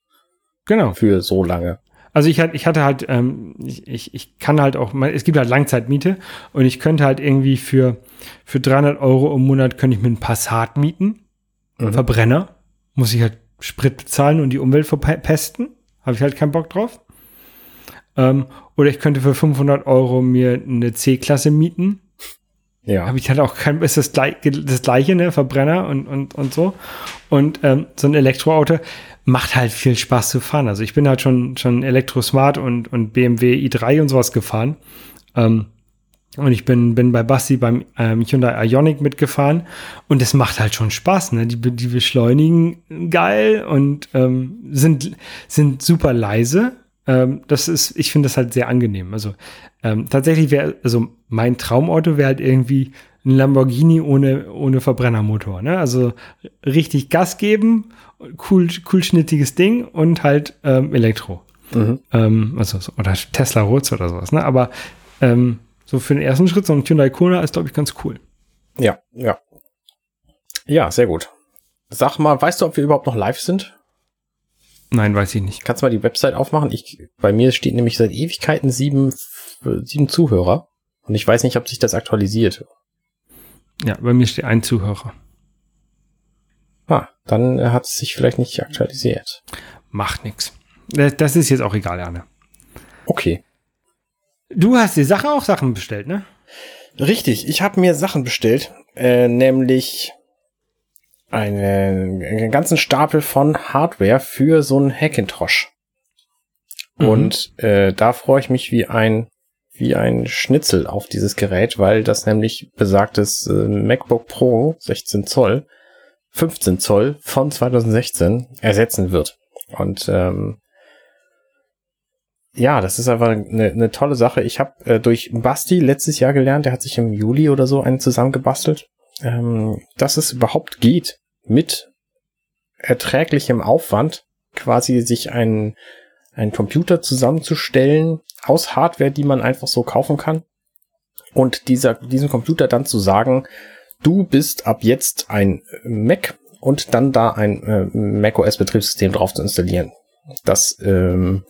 Genau. Für so lange. Also ich hatte, ich hatte halt, ähm, ich, ich, ich kann halt auch, es gibt halt Langzeitmiete und ich könnte halt irgendwie für, für 300 Euro im Monat könnte ich mir einen Passat mieten, mhm. Verbrenner, muss ich halt Sprit bezahlen und die Umwelt verpesten, habe ich halt keinen Bock drauf. Ähm, oder ich könnte für 500 Euro mir eine C-Klasse mieten. Ja. Habe ich halt auch kein, ist das, gleich, das gleiche, ne, Verbrenner und, und, und so. Und ähm, so ein Elektroauto macht halt viel Spaß zu fahren. Also ich bin halt schon, schon Elektrosmart und, und BMW i3 und sowas gefahren. Ähm, und ich bin, bin bei Basti beim ähm, Hyundai Ionic mitgefahren und es macht halt schon Spaß. Ne? Die, die beschleunigen geil und ähm, sind, sind super leise. Ähm, das ist, ich finde das halt sehr angenehm. Also ähm, tatsächlich wäre, also mein Traumauto wäre halt irgendwie ein Lamborghini ohne, ohne Verbrennermotor. Ne? Also richtig Gas geben cool, cool schnittiges Ding und halt ähm, Elektro. Mhm. Ähm, also, oder Tesla Rotz oder sowas, ne? Aber ähm, so für den ersten Schritt, so ein Hyundai Kona ist, glaube ich, ganz cool. Ja, ja. Ja, sehr gut. Sag mal, weißt du, ob wir überhaupt noch live sind? Nein, weiß ich nicht. Kannst du mal die Website aufmachen? Ich, bei mir steht nämlich seit Ewigkeiten sieben, sieben Zuhörer. Und ich weiß nicht, ob sich das aktualisiert. Ja, bei mir steht ein Zuhörer. Ah, dann hat es sich vielleicht nicht aktualisiert. Macht nix. Das ist jetzt auch egal, Anne. Okay. Du hast die Sache auch Sachen bestellt, ne? Richtig, ich habe mir Sachen bestellt, äh, nämlich einen, einen ganzen Stapel von Hardware für so einen Hackintosh. Mhm. Und äh, da freue ich mich wie ein wie ein Schnitzel auf dieses Gerät, weil das nämlich besagtes äh, MacBook Pro 16 Zoll 15 Zoll von 2016 ersetzen wird. Und ähm, ja, das ist einfach eine, eine tolle Sache. Ich habe äh, durch Basti letztes Jahr gelernt, der hat sich im Juli oder so einen zusammengebastelt, ähm, dass es überhaupt geht, mit erträglichem Aufwand quasi sich einen, einen Computer zusammenzustellen aus Hardware, die man einfach so kaufen kann. Und dieser, diesem Computer dann zu sagen, du bist ab jetzt ein Mac und dann da ein äh, macOS Betriebssystem drauf zu installieren. Das ähm,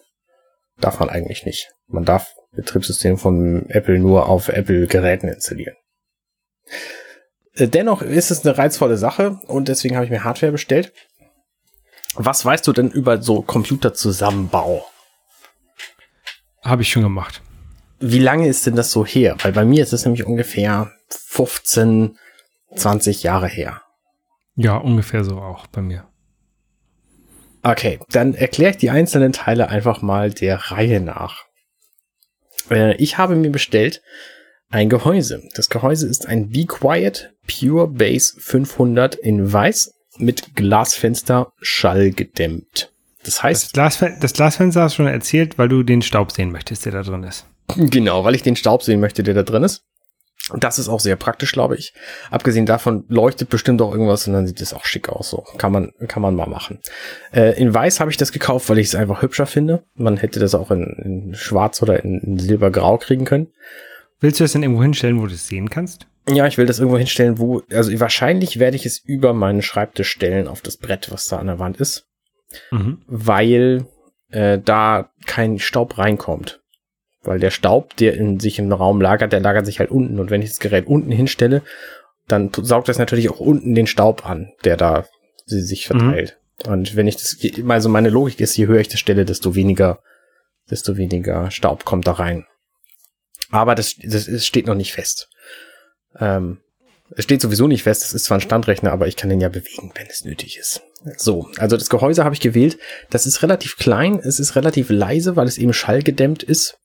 darf man eigentlich nicht. Man darf Betriebssystem von Apple nur auf Apple Geräten installieren. Äh, dennoch ist es eine reizvolle Sache und deswegen habe ich mir Hardware bestellt. Was weißt du denn über so Computerzusammenbau? Habe ich schon gemacht. Wie lange ist denn das so her? Weil bei mir ist es nämlich ungefähr 15, 20 Jahre her. Ja, ungefähr so auch bei mir. Okay, dann erkläre ich die einzelnen Teile einfach mal der Reihe nach. Äh, ich habe mir bestellt ein Gehäuse. Das Gehäuse ist ein Be Quiet Pure Base 500 in weiß mit Glasfenster schallgedämmt. Das heißt. Das, Glasfe das Glasfenster hast du schon erzählt, weil du den Staub sehen möchtest, der da drin ist. Genau, weil ich den Staub sehen möchte, der da drin ist. Das ist auch sehr praktisch, glaube ich. Abgesehen davon leuchtet bestimmt auch irgendwas und dann sieht es auch schick aus. So kann man kann man mal machen. Äh, in Weiß habe ich das gekauft, weil ich es einfach hübscher finde. Man hätte das auch in, in Schwarz oder in, in Silbergrau kriegen können. Willst du das denn irgendwo hinstellen, wo du es sehen kannst? Ja, ich will das irgendwo hinstellen, wo also wahrscheinlich werde ich es über meinen Schreibtisch stellen auf das Brett, was da an der Wand ist, mhm. weil äh, da kein Staub reinkommt. Weil der Staub, der in sich im Raum lagert, der lagert sich halt unten. Und wenn ich das Gerät unten hinstelle, dann saugt das natürlich auch unten den Staub an, der da sich mhm. verteilt. Mhm. Und wenn ich das, also meine Logik ist, je höher ich das stelle, desto weniger, desto weniger Staub kommt da rein. Aber das, das, das steht noch nicht fest. Ähm, es steht sowieso nicht fest, es ist zwar ein Standrechner, aber ich kann den ja bewegen, wenn es nötig ist. So, also das Gehäuse habe ich gewählt. Das ist relativ klein, es ist relativ leise, weil es eben schallgedämmt ist.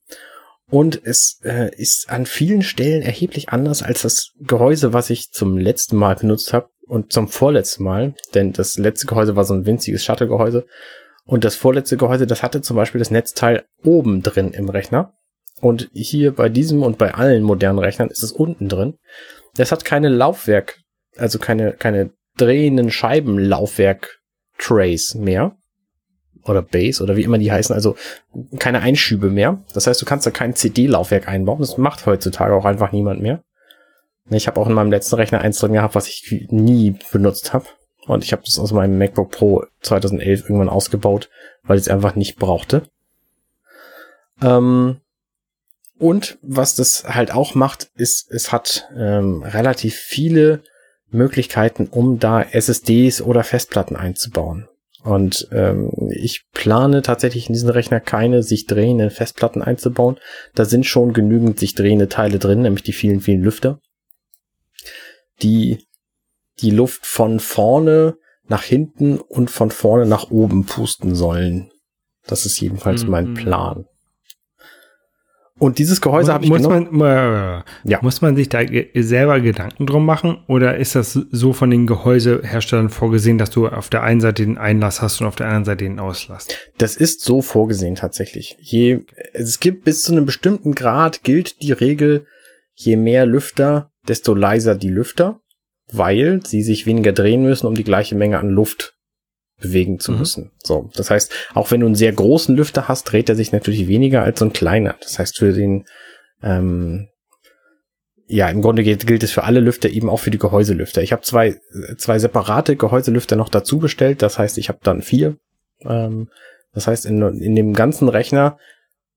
Und es äh, ist an vielen Stellen erheblich anders als das Gehäuse, was ich zum letzten Mal benutzt habe und zum vorletzten Mal. Denn das letzte Gehäuse war so ein winziges Shuttle-Gehäuse. Und das vorletzte Gehäuse, das hatte zum Beispiel das Netzteil oben drin im Rechner. Und hier bei diesem und bei allen modernen Rechnern ist es unten drin. Das hat keine Laufwerk, also keine, keine drehenden Scheibenlaufwerk-Trays mehr oder Base oder wie immer die heißen, also keine Einschübe mehr. Das heißt, du kannst da kein CD-Laufwerk einbauen. Das macht heutzutage auch einfach niemand mehr. Ich habe auch in meinem letzten Rechner eins drin gehabt, was ich nie benutzt habe. Und ich habe das aus meinem MacBook Pro 2011 irgendwann ausgebaut, weil ich es einfach nicht brauchte. Ähm, und was das halt auch macht, ist, es hat ähm, relativ viele Möglichkeiten, um da SSDs oder Festplatten einzubauen. Und ähm, ich plane tatsächlich in diesen Rechner keine sich drehenden Festplatten einzubauen. Da sind schon genügend sich drehende Teile drin, nämlich die vielen, vielen Lüfter, die die Luft von vorne nach hinten und von vorne nach oben pusten sollen. Das ist jedenfalls mhm. mein Plan. Und dieses Gehäuse habe ich muss genommen. Man, ja. Muss man sich da selber Gedanken drum machen? Oder ist das so von den Gehäuseherstellern vorgesehen, dass du auf der einen Seite den Einlass hast und auf der anderen Seite den Auslass? Das ist so vorgesehen tatsächlich. Je, es gibt bis zu einem bestimmten Grad gilt die Regel, je mehr Lüfter, desto leiser die Lüfter, weil sie sich weniger drehen müssen, um die gleiche Menge an Luft bewegen zu mhm. müssen. So, das heißt, auch wenn du einen sehr großen Lüfter hast, dreht er sich natürlich weniger als so ein kleiner. Das heißt, für den, ähm, ja, im Grunde gilt, gilt es für alle Lüfter, eben auch für die Gehäuselüfter. Ich habe zwei, zwei separate Gehäuselüfter noch dazu bestellt. Das heißt, ich habe dann vier. Ähm, das heißt, in, in dem ganzen Rechner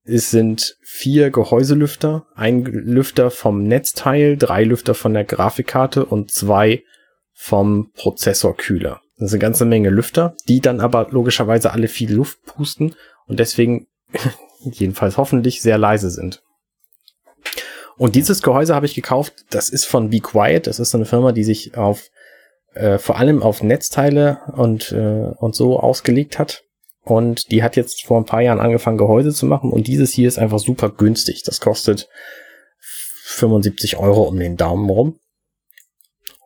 es sind vier Gehäuselüfter, ein Lüfter vom Netzteil, drei Lüfter von der Grafikkarte und zwei vom Prozessorkühler. Das ist eine ganze Menge Lüfter, die dann aber logischerweise alle viel Luft pusten und deswegen jedenfalls hoffentlich sehr leise sind. Und dieses Gehäuse habe ich gekauft, das ist von Be Quiet, das ist eine Firma, die sich auf äh, vor allem auf Netzteile und, äh, und so ausgelegt hat. Und die hat jetzt vor ein paar Jahren angefangen, Gehäuse zu machen. Und dieses hier ist einfach super günstig. Das kostet 75 Euro um den Daumen rum.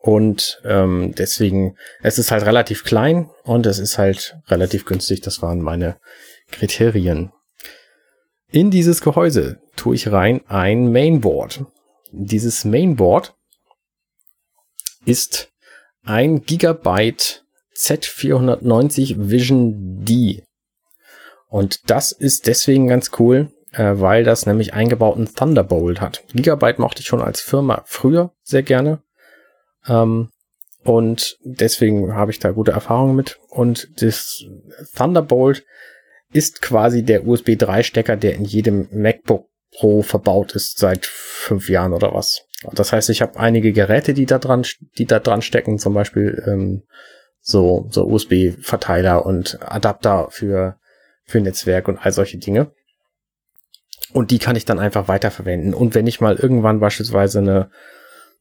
Und ähm, deswegen, es ist halt relativ klein und es ist halt relativ günstig. Das waren meine Kriterien. In dieses Gehäuse tue ich rein ein Mainboard. Dieses Mainboard ist ein Gigabyte Z490 Vision D. Und das ist deswegen ganz cool, äh, weil das nämlich eingebauten Thunderbolt hat. Gigabyte mochte ich schon als Firma früher sehr gerne. Ähm, und deswegen habe ich da gute Erfahrungen mit. Und das Thunderbolt ist quasi der USB 3 Stecker, der in jedem MacBook Pro verbaut ist seit fünf Jahren oder was. Das heißt, ich habe einige Geräte, die da dran, die da dran stecken, zum Beispiel ähm, so, so USB-Verteiler und Adapter für, für Netzwerk und all solche Dinge. Und die kann ich dann einfach weiterverwenden. Und wenn ich mal irgendwann beispielsweise eine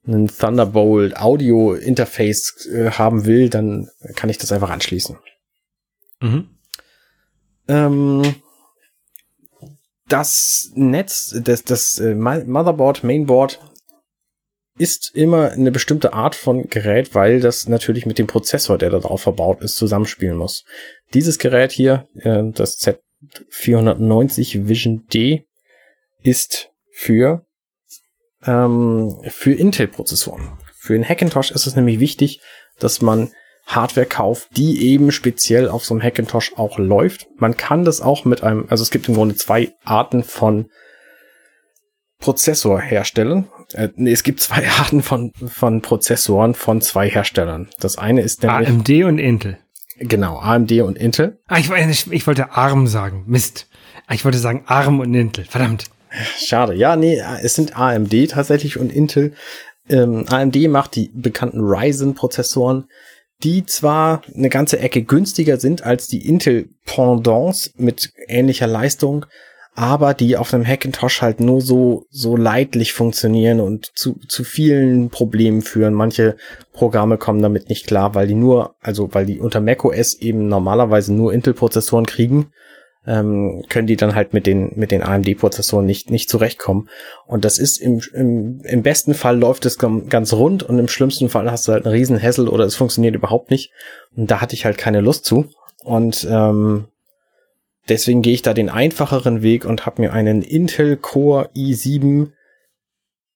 ein Thunderbolt Audio Interface äh, haben will, dann kann ich das einfach anschließen. Mhm. Ähm, das Netz, das, das äh, Motherboard, Mainboard ist immer eine bestimmte Art von Gerät, weil das natürlich mit dem Prozessor, der da drauf verbaut ist, zusammenspielen muss. Dieses Gerät hier, äh, das Z490 Vision D, ist für ähm, für Intel-Prozessoren. Für den Hackintosh ist es nämlich wichtig, dass man Hardware kauft, die eben speziell auf so einem Hackintosh auch läuft. Man kann das auch mit einem, also es gibt im Grunde zwei Arten von Prozessorherstellern. Äh, nee, es gibt zwei Arten von, von Prozessoren von zwei Herstellern. Das eine ist nämlich AMD und Intel. Genau, AMD und Intel. Ah, ich, ich, ich wollte ARM sagen. Mist. Ah, ich wollte sagen ARM und Intel. Verdammt. Schade. Ja, nee, es sind AMD tatsächlich und Intel. Ähm, AMD macht die bekannten Ryzen-Prozessoren, die zwar eine ganze Ecke günstiger sind als die Intel-Pendants mit ähnlicher Leistung, aber die auf einem Hackintosh halt nur so, so leidlich funktionieren und zu, zu vielen Problemen führen. Manche Programme kommen damit nicht klar, weil die nur, also weil die unter macOS eben normalerweise nur Intel-Prozessoren kriegen ähm, können die dann halt mit den, mit den AMD-Prozessoren nicht, nicht zurechtkommen. Und das ist im, im, im besten Fall läuft es ganz rund und im schlimmsten Fall hast du halt einen riesen Hassel oder es funktioniert überhaupt nicht. Und da hatte ich halt keine Lust zu. Und ähm, deswegen gehe ich da den einfacheren Weg und habe mir einen Intel Core i7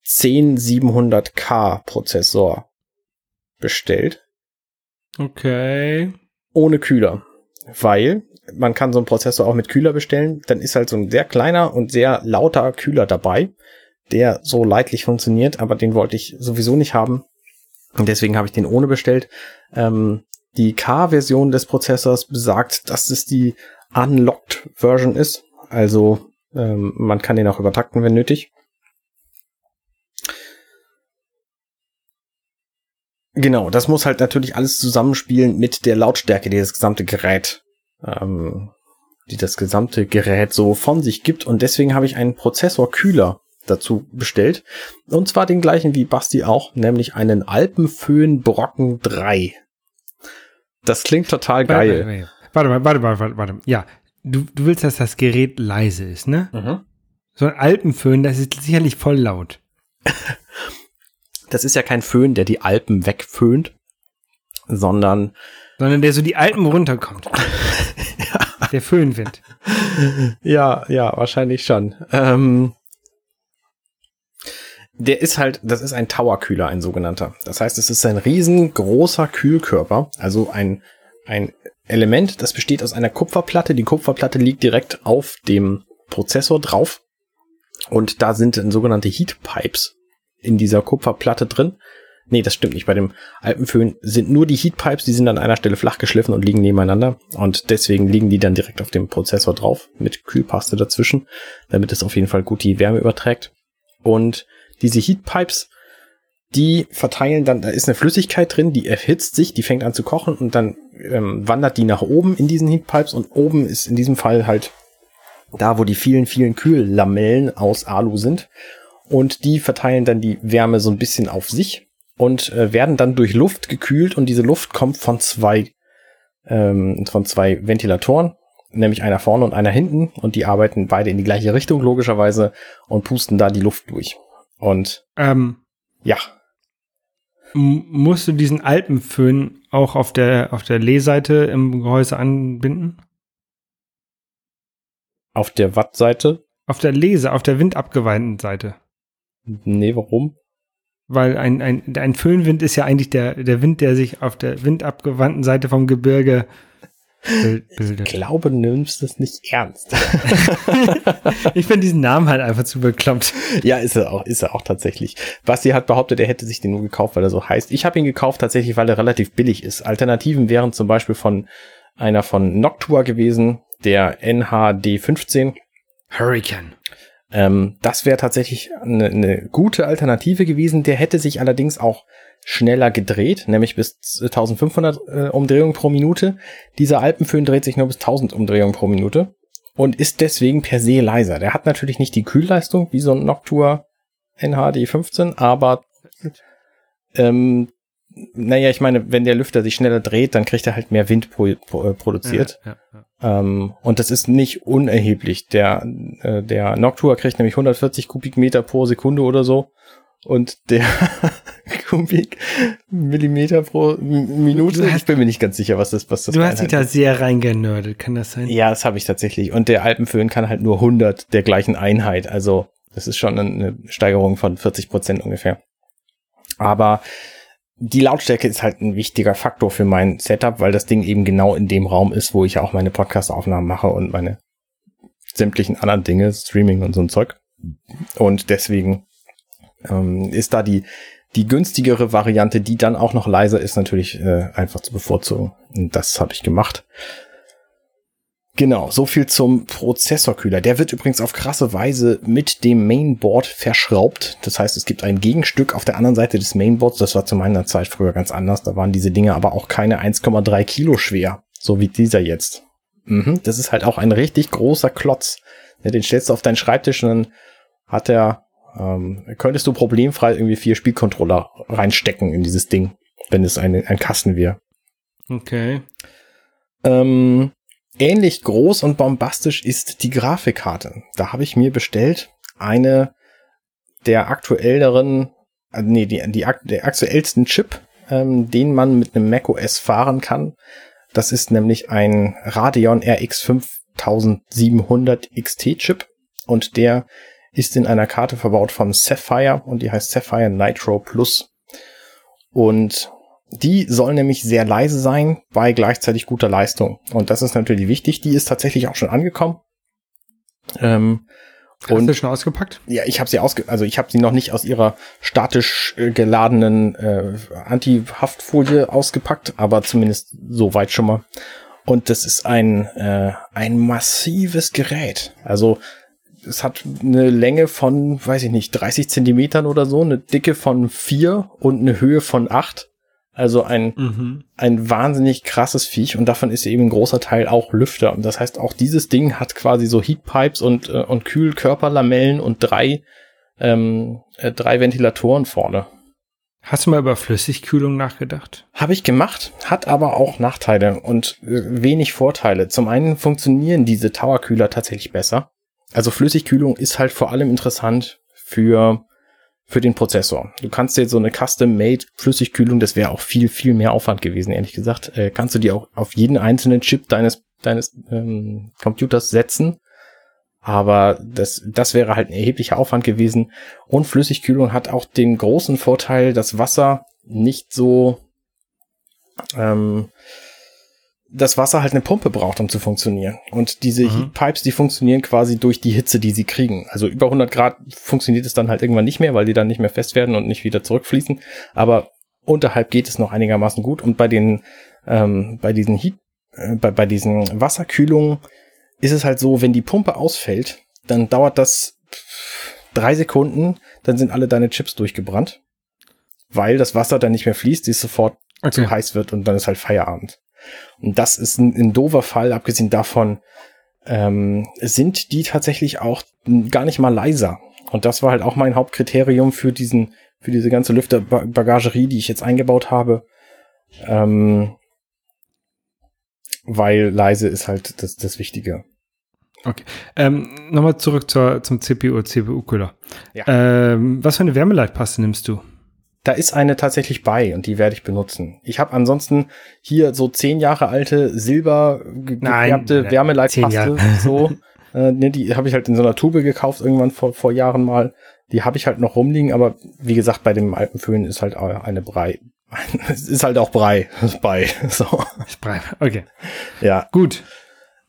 10700K Prozessor bestellt. Okay. Ohne Kühler. Weil man kann so einen Prozessor auch mit Kühler bestellen. Dann ist halt so ein sehr kleiner und sehr lauter Kühler dabei, der so leidlich funktioniert, aber den wollte ich sowieso nicht haben. Und deswegen habe ich den ohne bestellt. Ähm, die K-Version des Prozessors besagt, dass es die Unlocked Version ist. Also Ähm, man kann den auch übertakten, wenn nötig. Genau, das muss halt natürlich alles zusammenspielen mit der Lautstärke, die das gesamte Gerät, ähm, die das gesamte Gerät so von sich gibt. Und deswegen habe ich einen Prozessorkühler dazu bestellt. Und zwar den gleichen wie Basti auch, nämlich einen Alpenföhn Brocken 3. Das klingt total geil. Warte, warte, warte, warte, warte, warte. Ja, du, du willst, dass das Gerät leise ist, ne? Mhm. So ein Alpenföhn, das ist sicherlich voll laut. das ist ja kein Föhn, der die Alpen wegföhnt, sondern sondern der so die Alpen runterkommt. Der Föhnwind. Ja, ja, wahrscheinlich schon. Ähm, der ist halt, das ist ein Towerkühler, ein sogenannter. Das heißt, es ist ein riesengroßer Kühlkörper, also ein, ein Element, das besteht aus einer Kupferplatte. Die Kupferplatte liegt direkt auf dem Prozessor drauf. Und da sind sogenannte Heat Pipes in dieser Kupferplatte drin. Nee, das stimmt nicht. Bei dem Alpenföhn sind nur die Heatpipes, die sind an einer Stelle flach geschliffen und liegen nebeneinander. Und deswegen liegen die dann direkt auf dem Prozessor drauf, mit Kühlpaste dazwischen, damit es auf jeden Fall gut die Wärme überträgt. Und diese Heatpipes, die verteilen dann, da ist eine Flüssigkeit drin, die erhitzt sich, die fängt an zu kochen und dann ähm, wandert die nach oben in diesen Heatpipes und oben ist in diesem Fall halt da, wo die vielen, vielen Kühllamellen aus Alu sind und die verteilen dann die Wärme so ein bisschen auf sich und äh, werden dann durch Luft gekühlt und diese Luft kommt von zwei ähm, von zwei Ventilatoren, nämlich einer vorne und einer hinten und die arbeiten beide in die gleiche Richtung logischerweise und pusten da die Luft durch. Und ähm, ja. Musst du diesen Alpenföhn auch auf der auf der Lehseite im Gehäuse anbinden? Auf der Wattseite? Auf der Lese, auf der windabgewandten Seite. Nee, warum? Weil ein, ein, ein Föhnwind ist ja eigentlich der, der Wind, der sich auf der windabgewandten Seite vom Gebirge bildet. Ich glaube, du nimmst das nicht ernst. ich finde diesen Namen halt einfach zu bekloppt. Ja, ist er auch, ist er auch tatsächlich. Basti hat behauptet, er hätte sich den nur gekauft, weil er so heißt. Ich habe ihn gekauft tatsächlich, weil er relativ billig ist. Alternativen wären zum Beispiel von einer von Noctua gewesen, der NHD 15. Hurricane. Ähm, das wäre tatsächlich eine, eine gute Alternative gewesen. Der hätte sich allerdings auch schneller gedreht, nämlich bis 1500 äh, Umdrehungen pro Minute. Dieser Alpenföhn dreht sich nur bis 1000 Umdrehungen pro Minute und ist deswegen per se leiser. Der hat natürlich nicht die Kühlleistung wie so ein Noctua NHD 15, aber ähm, naja, ich meine, wenn der Lüfter sich schneller dreht, dann kriegt er halt mehr Wind pro, pro, äh, produziert. Ja, ja, ja. Ähm, und das ist nicht unerheblich. Der, äh, der Noctua kriegt nämlich 140 Kubikmeter pro Sekunde oder so. Und der Kubikmillimeter pro Minute, hast, ich bin mir nicht ganz sicher, was das, was das Du hast dich da sehr reingenördet, kann das sein? Ja, das habe ich tatsächlich. Und der Alpenföhn kann halt nur 100 der gleichen Einheit. Also, das ist schon eine Steigerung von 40 Prozent ungefähr. Aber die Lautstärke ist halt ein wichtiger Faktor für mein Setup, weil das Ding eben genau in dem Raum ist, wo ich auch meine Podcast-Aufnahmen mache und meine sämtlichen anderen Dinge, Streaming und so ein Zeug. Und deswegen ähm, ist da die, die günstigere Variante, die dann auch noch leiser ist, natürlich äh, einfach zu bevorzugen. Und das habe ich gemacht. Genau, so viel zum Prozessorkühler. Der wird übrigens auf krasse Weise mit dem Mainboard verschraubt. Das heißt, es gibt ein Gegenstück auf der anderen Seite des Mainboards. Das war zu meiner Zeit früher ganz anders. Da waren diese Dinge aber auch keine 1,3 Kilo schwer. So wie dieser jetzt. Mhm, das ist halt auch ein richtig großer Klotz. Den stellst du auf deinen Schreibtisch und dann hat er, ähm, könntest du problemfrei irgendwie vier Spielcontroller reinstecken in dieses Ding, wenn es ein, ein Kasten wäre. Okay. Ähm, Ähnlich groß und bombastisch ist die Grafikkarte. Da habe ich mir bestellt eine der aktuelleren, äh, nee, die, die, der aktuellsten Chip, ähm, den man mit einem macOS fahren kann. Das ist nämlich ein Radeon RX 5700 XT Chip und der ist in einer Karte verbaut von Sapphire und die heißt Sapphire Nitro Plus. Und die soll nämlich sehr leise sein bei gleichzeitig guter Leistung. Und das ist natürlich wichtig. Die ist tatsächlich auch schon angekommen. Ähm, Hast und, du schon ausgepackt? Ja, ich habe sie ausge, also ich habe sie noch nicht aus ihrer statisch äh, geladenen äh, Anti-Haftfolie ausgepackt, aber zumindest so weit schon mal. Und das ist ein äh, ein massives Gerät. Also es hat eine Länge von, weiß ich nicht, 30 Zentimetern oder so, eine Dicke von vier und eine Höhe von acht. Also ein, mhm. ein wahnsinnig krasses Viech und davon ist eben ein großer Teil auch Lüfter. Und das heißt, auch dieses Ding hat quasi so Heatpipes und, äh, und Kühlkörperlamellen und drei, ähm, äh, drei Ventilatoren vorne. Hast du mal über Flüssigkühlung nachgedacht? Habe ich gemacht, hat aber auch Nachteile und äh, wenig Vorteile. Zum einen funktionieren diese Towerkühler tatsächlich besser. Also Flüssigkühlung ist halt vor allem interessant für für den Prozessor. Du kannst dir so eine Custom-Made Flüssigkühlung, das wäre auch viel, viel mehr Aufwand gewesen, ehrlich gesagt, äh, kannst du dir auch auf jeden einzelnen Chip deines, deines ähm, Computers setzen. Aber das, das wäre halt ein erheblicher Aufwand gewesen. Und Flüssigkühlung hat auch den großen Vorteil, dass Wasser nicht so ähm, das Wasser halt eine Pumpe braucht, um zu funktionieren. Und diese mhm. Heatpipes, die funktionieren quasi durch die Hitze, die sie kriegen. Also über 100 Grad funktioniert es dann halt irgendwann nicht mehr, weil die dann nicht mehr fest werden und nicht wieder zurückfließen. Aber unterhalb geht es noch einigermaßen gut. Und bei den, ähm, bei diesen Heat, äh, bei, bei diesen Wasserkühlungen ist es halt so, wenn die Pumpe ausfällt, dann dauert das drei Sekunden, dann sind alle deine Chips durchgebrannt, weil das Wasser dann nicht mehr fließt, die sofort okay. zu heiß wird und dann ist halt Feierabend. Und das ist ein, ein doofer Fall, abgesehen davon, ähm, sind die tatsächlich auch gar nicht mal leiser. Und das war halt auch mein Hauptkriterium für diesen, für diese ganze Lüfterbagagerie, die ich jetzt eingebaut habe. Ähm, weil leise ist halt das, das Wichtige. Okay. Ähm, Nochmal zurück zur, zum CPU, CPU-Kühler. Ja. Ähm, was für eine Wärmeleitpaste nimmst du? Da ist eine tatsächlich bei und die werde ich benutzen. Ich habe ansonsten hier so zehn Jahre alte silber gefärbte Wärmeleitpaste. so, äh, ne, die habe ich halt in so einer Tube gekauft irgendwann vor, vor Jahren mal. Die habe ich halt noch rumliegen, aber wie gesagt, bei dem Alpenföhn ist halt eine Brei. es ist halt auch Brei. bei. So. Brei. Okay. Ja. Gut.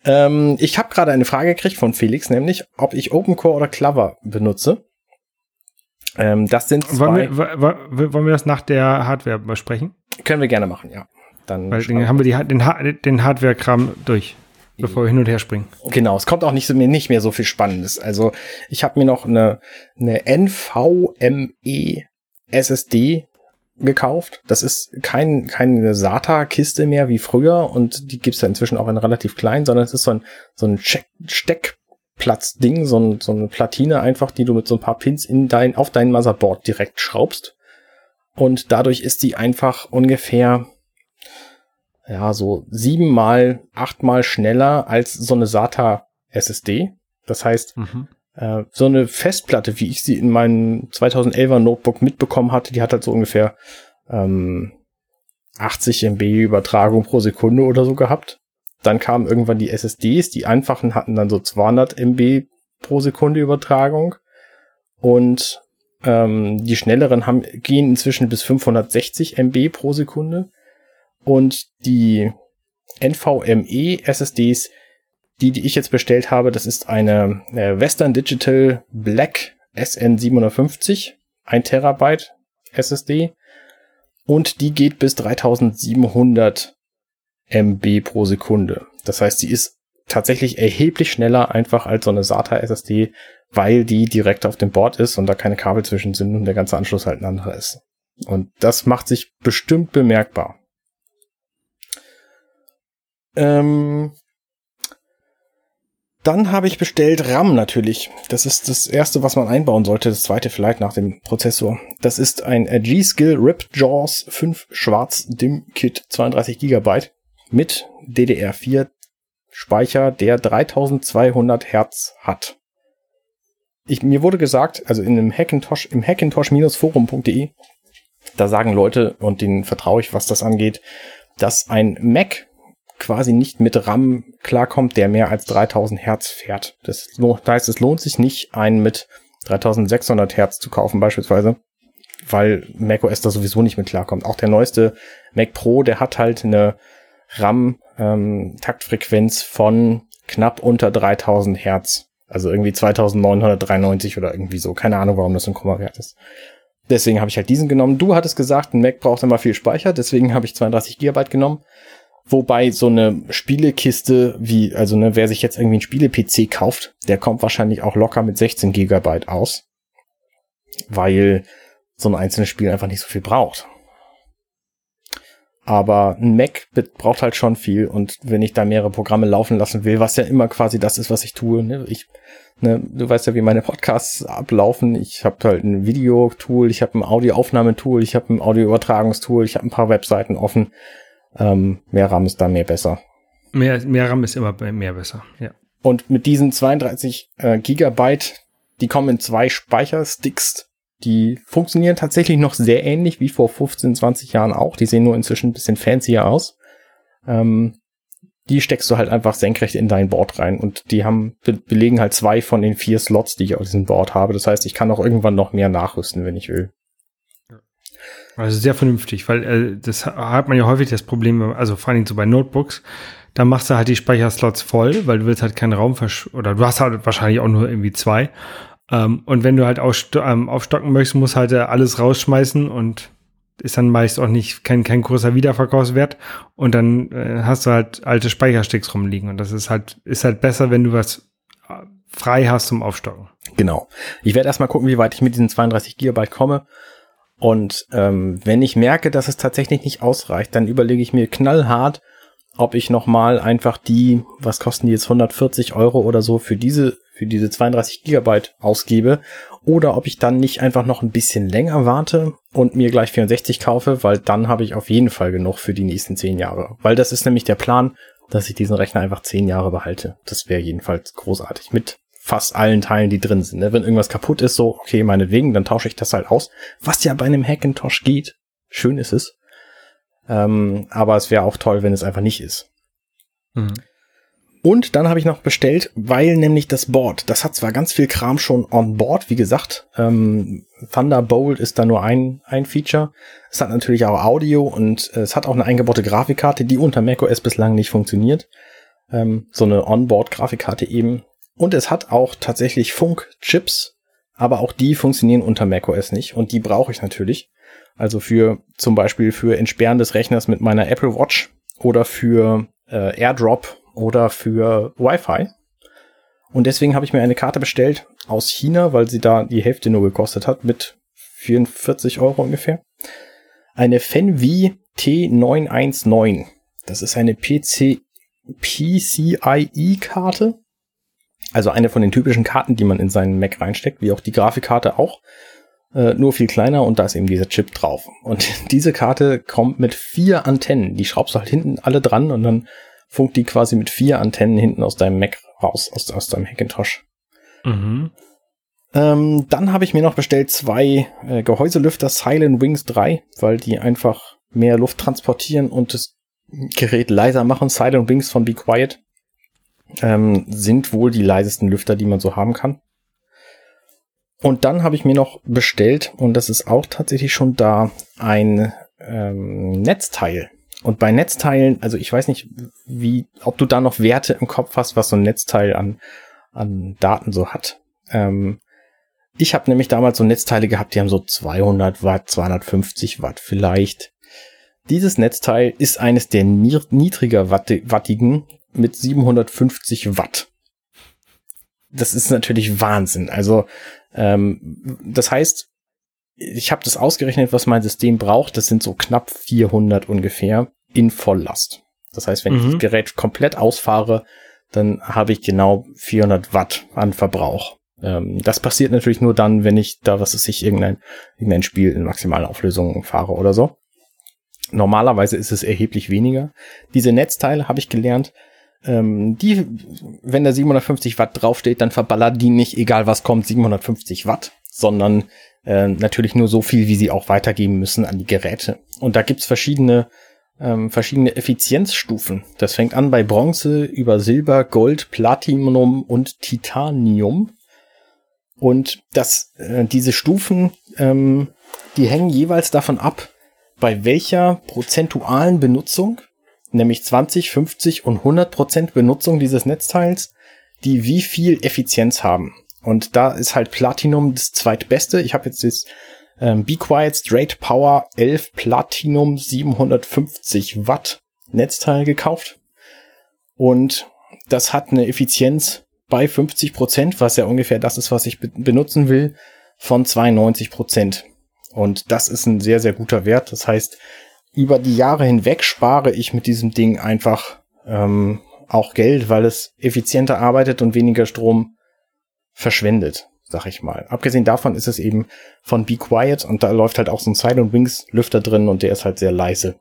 Ähm, ich habe gerade eine Frage gekriegt von Felix, nämlich ob ich OpenCore oder Clover benutze. Ähm, das sind zwei. Wollen wir, wollen wir das nach der Hardware besprechen? Können wir gerne machen, ja. Dann, dann haben wir die, den, den Hardware-Kram durch, bevor wir hin und her springen. Genau, es kommt auch nicht, mehr, nicht mehr so viel Spannendes. Also ich habe mir noch eine, eine NVMe SSD gekauft. Das ist kein, keine SATA-Kiste mehr wie früher und die gibt's ja inzwischen auch in relativ klein, sondern es ist so ein, so ein Steck Platzding, so, ein, so eine Platine einfach, die du mit so ein paar Pins in dein, auf dein Motherboard direkt schraubst. Und dadurch ist die einfach ungefähr, ja, so siebenmal, achtmal schneller als so eine SATA SSD. Das heißt, mhm. äh, so eine Festplatte, wie ich sie in meinem 2011er Notebook mitbekommen hatte, die hat halt so ungefähr ähm, 80 MB Übertragung pro Sekunde oder so gehabt. Dann kamen irgendwann die SSDs, die einfachen hatten dann so 200 MB pro Sekunde Übertragung. Und ähm, die schnelleren haben, gehen inzwischen bis 560 MB pro Sekunde. Und die NVMe SSDs, die, die ich jetzt bestellt habe, das ist eine äh, Western Digital Black SN750, ein Terabyte SSD und die geht bis 3700 MB pro Sekunde. Das heißt, sie ist tatsächlich erheblich schneller einfach als so eine SATA SSD, weil die direkt auf dem Board ist und da keine Kabel zwischen sind und der ganze Anschluss halt ein anderer ist. Und das macht sich bestimmt bemerkbar. Ähm, dann habe ich bestellt RAM natürlich. Das ist das erste, was man einbauen sollte. Das zweite vielleicht nach dem Prozessor. Das ist ein G-Skill Rip Jaws 5 Schwarz DIM Kit 32 Gigabyte mit DDR4 Speicher, der 3200 Hertz hat. Ich, mir wurde gesagt, also in einem Hackintosh, im hackintosh-forum.de, da sagen Leute, und denen vertraue ich, was das angeht, dass ein Mac quasi nicht mit RAM klarkommt, der mehr als 3000 Hertz fährt. Das heißt, es lohnt sich nicht, einen mit 3600 Hertz zu kaufen beispielsweise, weil macOS da sowieso nicht mit klarkommt. Auch der neueste Mac Pro, der hat halt eine RAM-Taktfrequenz ähm, von knapp unter 3000 Hertz. Also irgendwie 2993 oder irgendwie so. Keine Ahnung, warum das ein Kommawert ist. Deswegen habe ich halt diesen genommen. Du hattest gesagt, ein Mac braucht immer viel Speicher, deswegen habe ich 32 Gigabyte genommen. Wobei so eine Spielekiste wie, also ne, wer sich jetzt irgendwie ein Spiele-PC kauft, der kommt wahrscheinlich auch locker mit 16 Gigabyte aus. Weil so ein einzelnes Spiel einfach nicht so viel braucht. Aber ein Mac braucht halt schon viel und wenn ich da mehrere Programme laufen lassen will, was ja immer quasi das ist, was ich tue, ne? ich, ne, du weißt ja, wie meine Podcasts ablaufen. Ich habe halt ein Videotool, ich habe ein Audioaufnahmetool, ich habe ein Audioübertragungstool, ich habe ein paar Webseiten offen. Ähm, mehr RAM ist da mehr besser. Mehr, mehr RAM ist immer mehr besser, ja. Und mit diesen 32 äh, Gigabyte, die kommen in zwei Speichersticks die funktionieren tatsächlich noch sehr ähnlich wie vor 15, 20 Jahren auch. Die sehen nur inzwischen ein bisschen fancier aus. Ähm, die steckst du halt einfach senkrecht in dein Board rein und die haben be belegen halt zwei von den vier Slots, die ich auf diesem Board habe. Das heißt, ich kann auch irgendwann noch mehr nachrüsten, wenn ich will. Also sehr vernünftig, weil äh, das hat man ja häufig das Problem, also vor allem so bei Notebooks, da machst du halt die Speicherslots voll, weil du willst halt keinen Raum versch oder du hast halt wahrscheinlich auch nur irgendwie zwei ähm, und wenn du halt ähm, aufstocken möchtest, musst halt alles rausschmeißen und ist dann meist auch nicht kein, kein großer Wiederverkaufswert. Und dann äh, hast du halt alte Speichersticks rumliegen. Und das ist halt, ist halt besser, wenn du was äh, frei hast zum Aufstocken. Genau. Ich werde erstmal gucken, wie weit ich mit diesen 32 Gigabyte komme. Und ähm, wenn ich merke, dass es tatsächlich nicht ausreicht, dann überlege ich mir knallhart, ob ich nochmal einfach die, was kosten die jetzt 140 Euro oder so für diese für diese 32 Gigabyte ausgebe oder ob ich dann nicht einfach noch ein bisschen länger warte und mir gleich 64 kaufe, weil dann habe ich auf jeden Fall genug für die nächsten 10 Jahre. Weil das ist nämlich der Plan, dass ich diesen Rechner einfach 10 Jahre behalte. Das wäre jedenfalls großartig mit fast allen Teilen, die drin sind. Ne? Wenn irgendwas kaputt ist, so, okay, meinetwegen, dann tausche ich das halt aus. Was ja bei einem Hackintosh geht. Schön ist es. Ähm, aber es wäre auch toll, wenn es einfach nicht ist. Mhm. Und dann habe ich noch bestellt, weil nämlich das Board, das hat zwar ganz viel Kram schon on board, wie gesagt, ähm, Thunderbolt ist da nur ein, ein Feature. Es hat natürlich auch Audio und äh, es hat auch eine eingebaute Grafikkarte, die unter macOS bislang nicht funktioniert. Ähm, so eine Onboard-Grafikkarte eben. Und es hat auch tatsächlich Funk-Chips, aber auch die funktionieren unter macOS nicht und die brauche ich natürlich. Also für zum Beispiel für Entsperren des Rechners mit meiner Apple Watch oder für äh, AirDrop oder für Wi-Fi. Und deswegen habe ich mir eine Karte bestellt aus China, weil sie da die Hälfte nur gekostet hat, mit 44 Euro ungefähr. Eine Fenvi T919. Das ist eine PC PCIe-Karte. Also eine von den typischen Karten, die man in seinen Mac reinsteckt, wie auch die Grafikkarte auch. Äh, nur viel kleiner und da ist eben dieser Chip drauf. Und diese Karte kommt mit vier Antennen. Die schraubst du halt hinten alle dran und dann funkt die quasi mit vier Antennen hinten aus deinem Mac raus, aus, aus deinem Hackintosh. Mhm. Ähm, dann habe ich mir noch bestellt zwei äh, Gehäuselüfter Silent Wings 3, weil die einfach mehr Luft transportieren und das Gerät leiser machen. Silent Wings von Be Quiet ähm, sind wohl die leisesten Lüfter, die man so haben kann. Und dann habe ich mir noch bestellt, und das ist auch tatsächlich schon da, ein ähm, Netzteil und bei Netzteilen, also ich weiß nicht, wie, ob du da noch Werte im Kopf hast, was so ein Netzteil an, an Daten so hat. Ähm, ich habe nämlich damals so Netzteile gehabt, die haben so 200 Watt, 250 Watt vielleicht. Dieses Netzteil ist eines der niedriger wattigen mit 750 Watt. Das ist natürlich Wahnsinn. Also ähm, das heißt, ich habe das ausgerechnet, was mein System braucht. Das sind so knapp 400 ungefähr in Volllast. Das heißt, wenn mhm. ich das Gerät komplett ausfahre, dann habe ich genau 400 Watt an Verbrauch. Ähm, das passiert natürlich nur dann, wenn ich da, was ist ich, irgendein, irgendein Spiel in maximaler Auflösung fahre oder so. Normalerweise ist es erheblich weniger. Diese Netzteile habe ich gelernt, ähm, die, wenn da 750 Watt draufsteht, dann verballert die nicht, egal was kommt, 750 Watt, sondern äh, natürlich nur so viel, wie sie auch weitergeben müssen an die Geräte. Und da gibt's verschiedene ähm, verschiedene Effizienzstufen. Das fängt an bei Bronze über Silber, Gold, Platinum und Titanium. Und das, äh, diese Stufen, ähm, die hängen jeweils davon ab, bei welcher prozentualen Benutzung, nämlich 20, 50 und 100 Prozent Benutzung dieses Netzteils, die wie viel Effizienz haben. Und da ist halt Platinum das zweitbeste. Ich habe jetzt das ähm, Be Quiet Straight Power 11 Platinum 750 Watt Netzteil gekauft. Und das hat eine Effizienz bei 50 Prozent, was ja ungefähr das ist, was ich be benutzen will, von 92 Prozent. Und das ist ein sehr, sehr guter Wert. Das heißt, über die Jahre hinweg spare ich mit diesem Ding einfach ähm, auch Geld, weil es effizienter arbeitet und weniger Strom verschwendet, sag ich mal. Abgesehen davon ist es eben von Be Quiet und da läuft halt auch so ein Side Wings Lüfter drin und der ist halt sehr leise.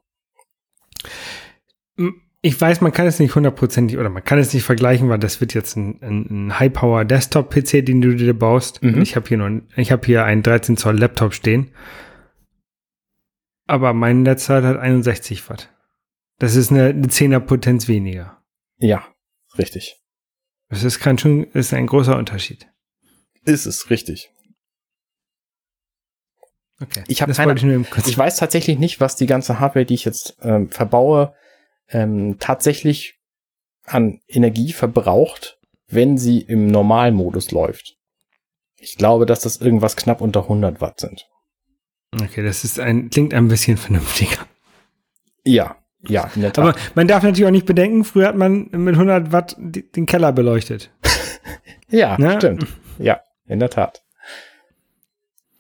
Ich weiß, man kann es nicht hundertprozentig oder man kann es nicht vergleichen, weil das wird jetzt ein, ein, ein High-Power Desktop-PC, den du dir baust. Mhm. Ich habe hier noch, ich habe hier einen 13 Zoll Laptop stehen. Aber mein Netzteil hat 61 Watt. Das ist eine, eine 10er Potenz weniger. Ja, richtig. Das ist, kann schon, ist ein großer Unterschied. Ist es, richtig. Okay. Ich, keine, ich, ich weiß tatsächlich nicht, was die ganze Hardware, die ich jetzt ähm, verbaue, ähm, tatsächlich an Energie verbraucht, wenn sie im Normalmodus läuft. Ich glaube, dass das irgendwas knapp unter 100 Watt sind. Okay, das ist ein, klingt ein bisschen vernünftiger. Ja, ja, in der Tat. Aber man darf natürlich auch nicht bedenken, früher hat man mit 100 Watt den Keller beleuchtet. ja, ne? stimmt. Ja, in der Tat.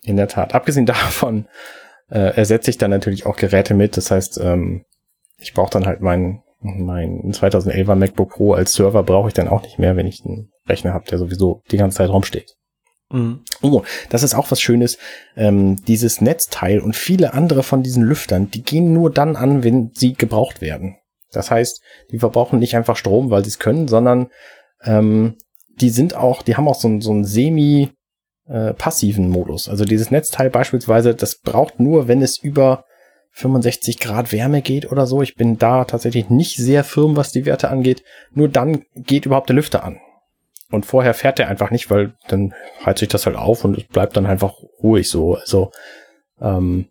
In der Tat. Abgesehen davon äh, ersetze ich dann natürlich auch Geräte mit. Das heißt, ähm, ich brauche dann halt meinen mein 2011er MacBook Pro als Server brauche ich dann auch nicht mehr, wenn ich einen Rechner habe, der sowieso die ganze Zeit rumsteht. Mhm. Oh, das ist auch was Schönes. Ähm, dieses Netzteil und viele andere von diesen Lüftern, die gehen nur dann an, wenn sie gebraucht werden. Das heißt, die verbrauchen nicht einfach Strom, weil sie es können, sondern ähm, die sind auch, die haben auch so, so einen semi äh, passiven Modus. Also dieses Netzteil beispielsweise, das braucht nur, wenn es über 65 Grad Wärme geht oder so. Ich bin da tatsächlich nicht sehr firm, was die Werte angeht. Nur dann geht überhaupt der Lüfter an. Und vorher fährt er einfach nicht, weil dann heizt sich das halt auf und es bleibt dann einfach ruhig so. Also ähm,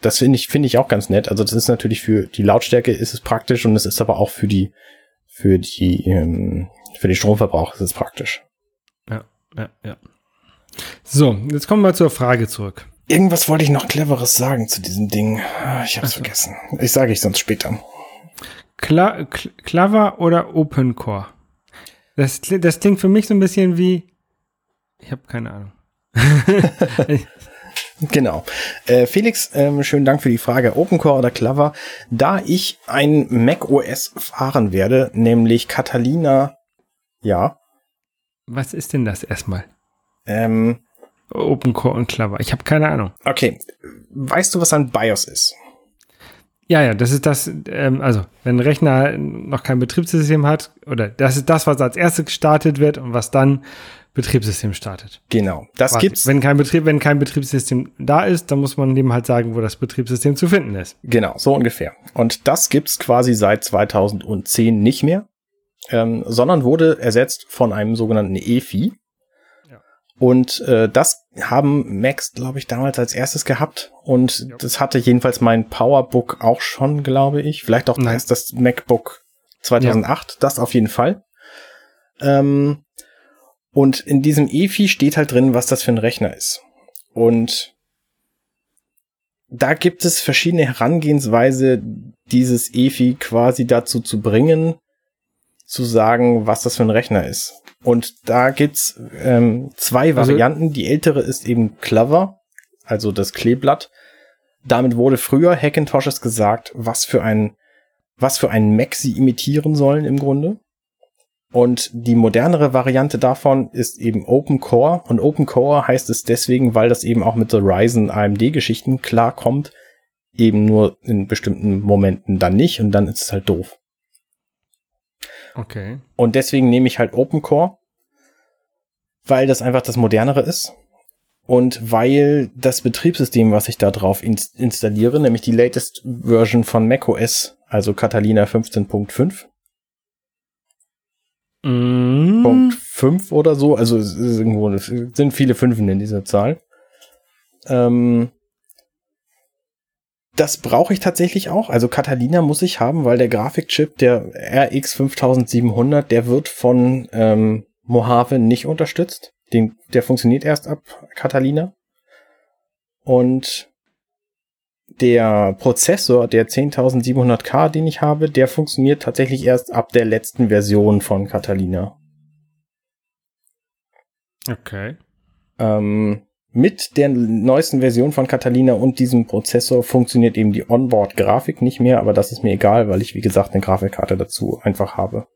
das finde ich finde ich auch ganz nett. Also das ist natürlich für die Lautstärke ist es praktisch und es ist aber auch für die für die ähm, für den Stromverbrauch ist es praktisch. Ja, ja, ja. So, jetzt kommen wir zur Frage zurück. Irgendwas wollte ich noch cleveres sagen zu diesem Ding. Ah, ich habe es vergessen. Ich sage ich sonst später. Cla Clever oder Open Core? Das, das klingt für mich so ein bisschen wie. Ich habe keine Ahnung. genau. Äh, Felix, ähm, schönen Dank für die Frage. OpenCore oder Clever? Da ich ein Mac OS fahren werde, nämlich Catalina, ja. Was ist denn das erstmal? Ähm, OpenCore und Clever. Ich habe keine Ahnung. Okay. Weißt du, was ein BIOS ist? Ja, ja, das ist das, ähm, also wenn ein Rechner noch kein Betriebssystem hat, oder das ist das, was als erstes gestartet wird und was dann Betriebssystem startet. Genau. Das Warte, gibt's. Wenn kein Betrieb, wenn kein Betriebssystem da ist, dann muss man dem halt sagen, wo das Betriebssystem zu finden ist. Genau, so ungefähr. Und das gibt's quasi seit 2010 nicht mehr, ähm, sondern wurde ersetzt von einem sogenannten EFI. Und äh, das haben Macs, glaube ich, damals als erstes gehabt. Und ja. das hatte jedenfalls mein Powerbook auch schon, glaube ich. Vielleicht auch erst das MacBook 2008, ja. das auf jeden Fall. Ähm, und in diesem EFI steht halt drin, was das für ein Rechner ist. Und da gibt es verschiedene Herangehensweise, dieses EFI quasi dazu zu bringen, zu sagen, was das für ein Rechner ist. Und da gibt's ähm, zwei also Varianten. Also, die ältere ist eben Clever, also das Kleeblatt. Damit wurde früher Hackintoshes gesagt, was für ein, was für ein Mac sie imitieren sollen im Grunde. Und die modernere Variante davon ist eben Open Core. Und Open Core heißt es deswegen, weil das eben auch mit der Ryzen AMD Geschichten klarkommt. Eben nur in bestimmten Momenten dann nicht und dann ist es halt doof. Okay. Und deswegen nehme ich halt Open Core, weil das einfach das modernere ist. Und weil das Betriebssystem, was ich da drauf in installiere, nämlich die latest Version von macOS, also Catalina 15.5, mm. Punkt 5 oder so, also es ist irgendwo, es sind viele Fünfen in dieser Zahl. Ähm, das brauche ich tatsächlich auch. Also Catalina muss ich haben, weil der Grafikchip, der RX 5700, der wird von ähm, Mojave nicht unterstützt. Den, der funktioniert erst ab Catalina. Und der Prozessor, der 10700K, den ich habe, der funktioniert tatsächlich erst ab der letzten Version von Catalina. Okay. Ähm, mit der neuesten Version von Catalina und diesem Prozessor funktioniert eben die Onboard-Grafik nicht mehr, aber das ist mir egal, weil ich, wie gesagt, eine Grafikkarte dazu einfach habe.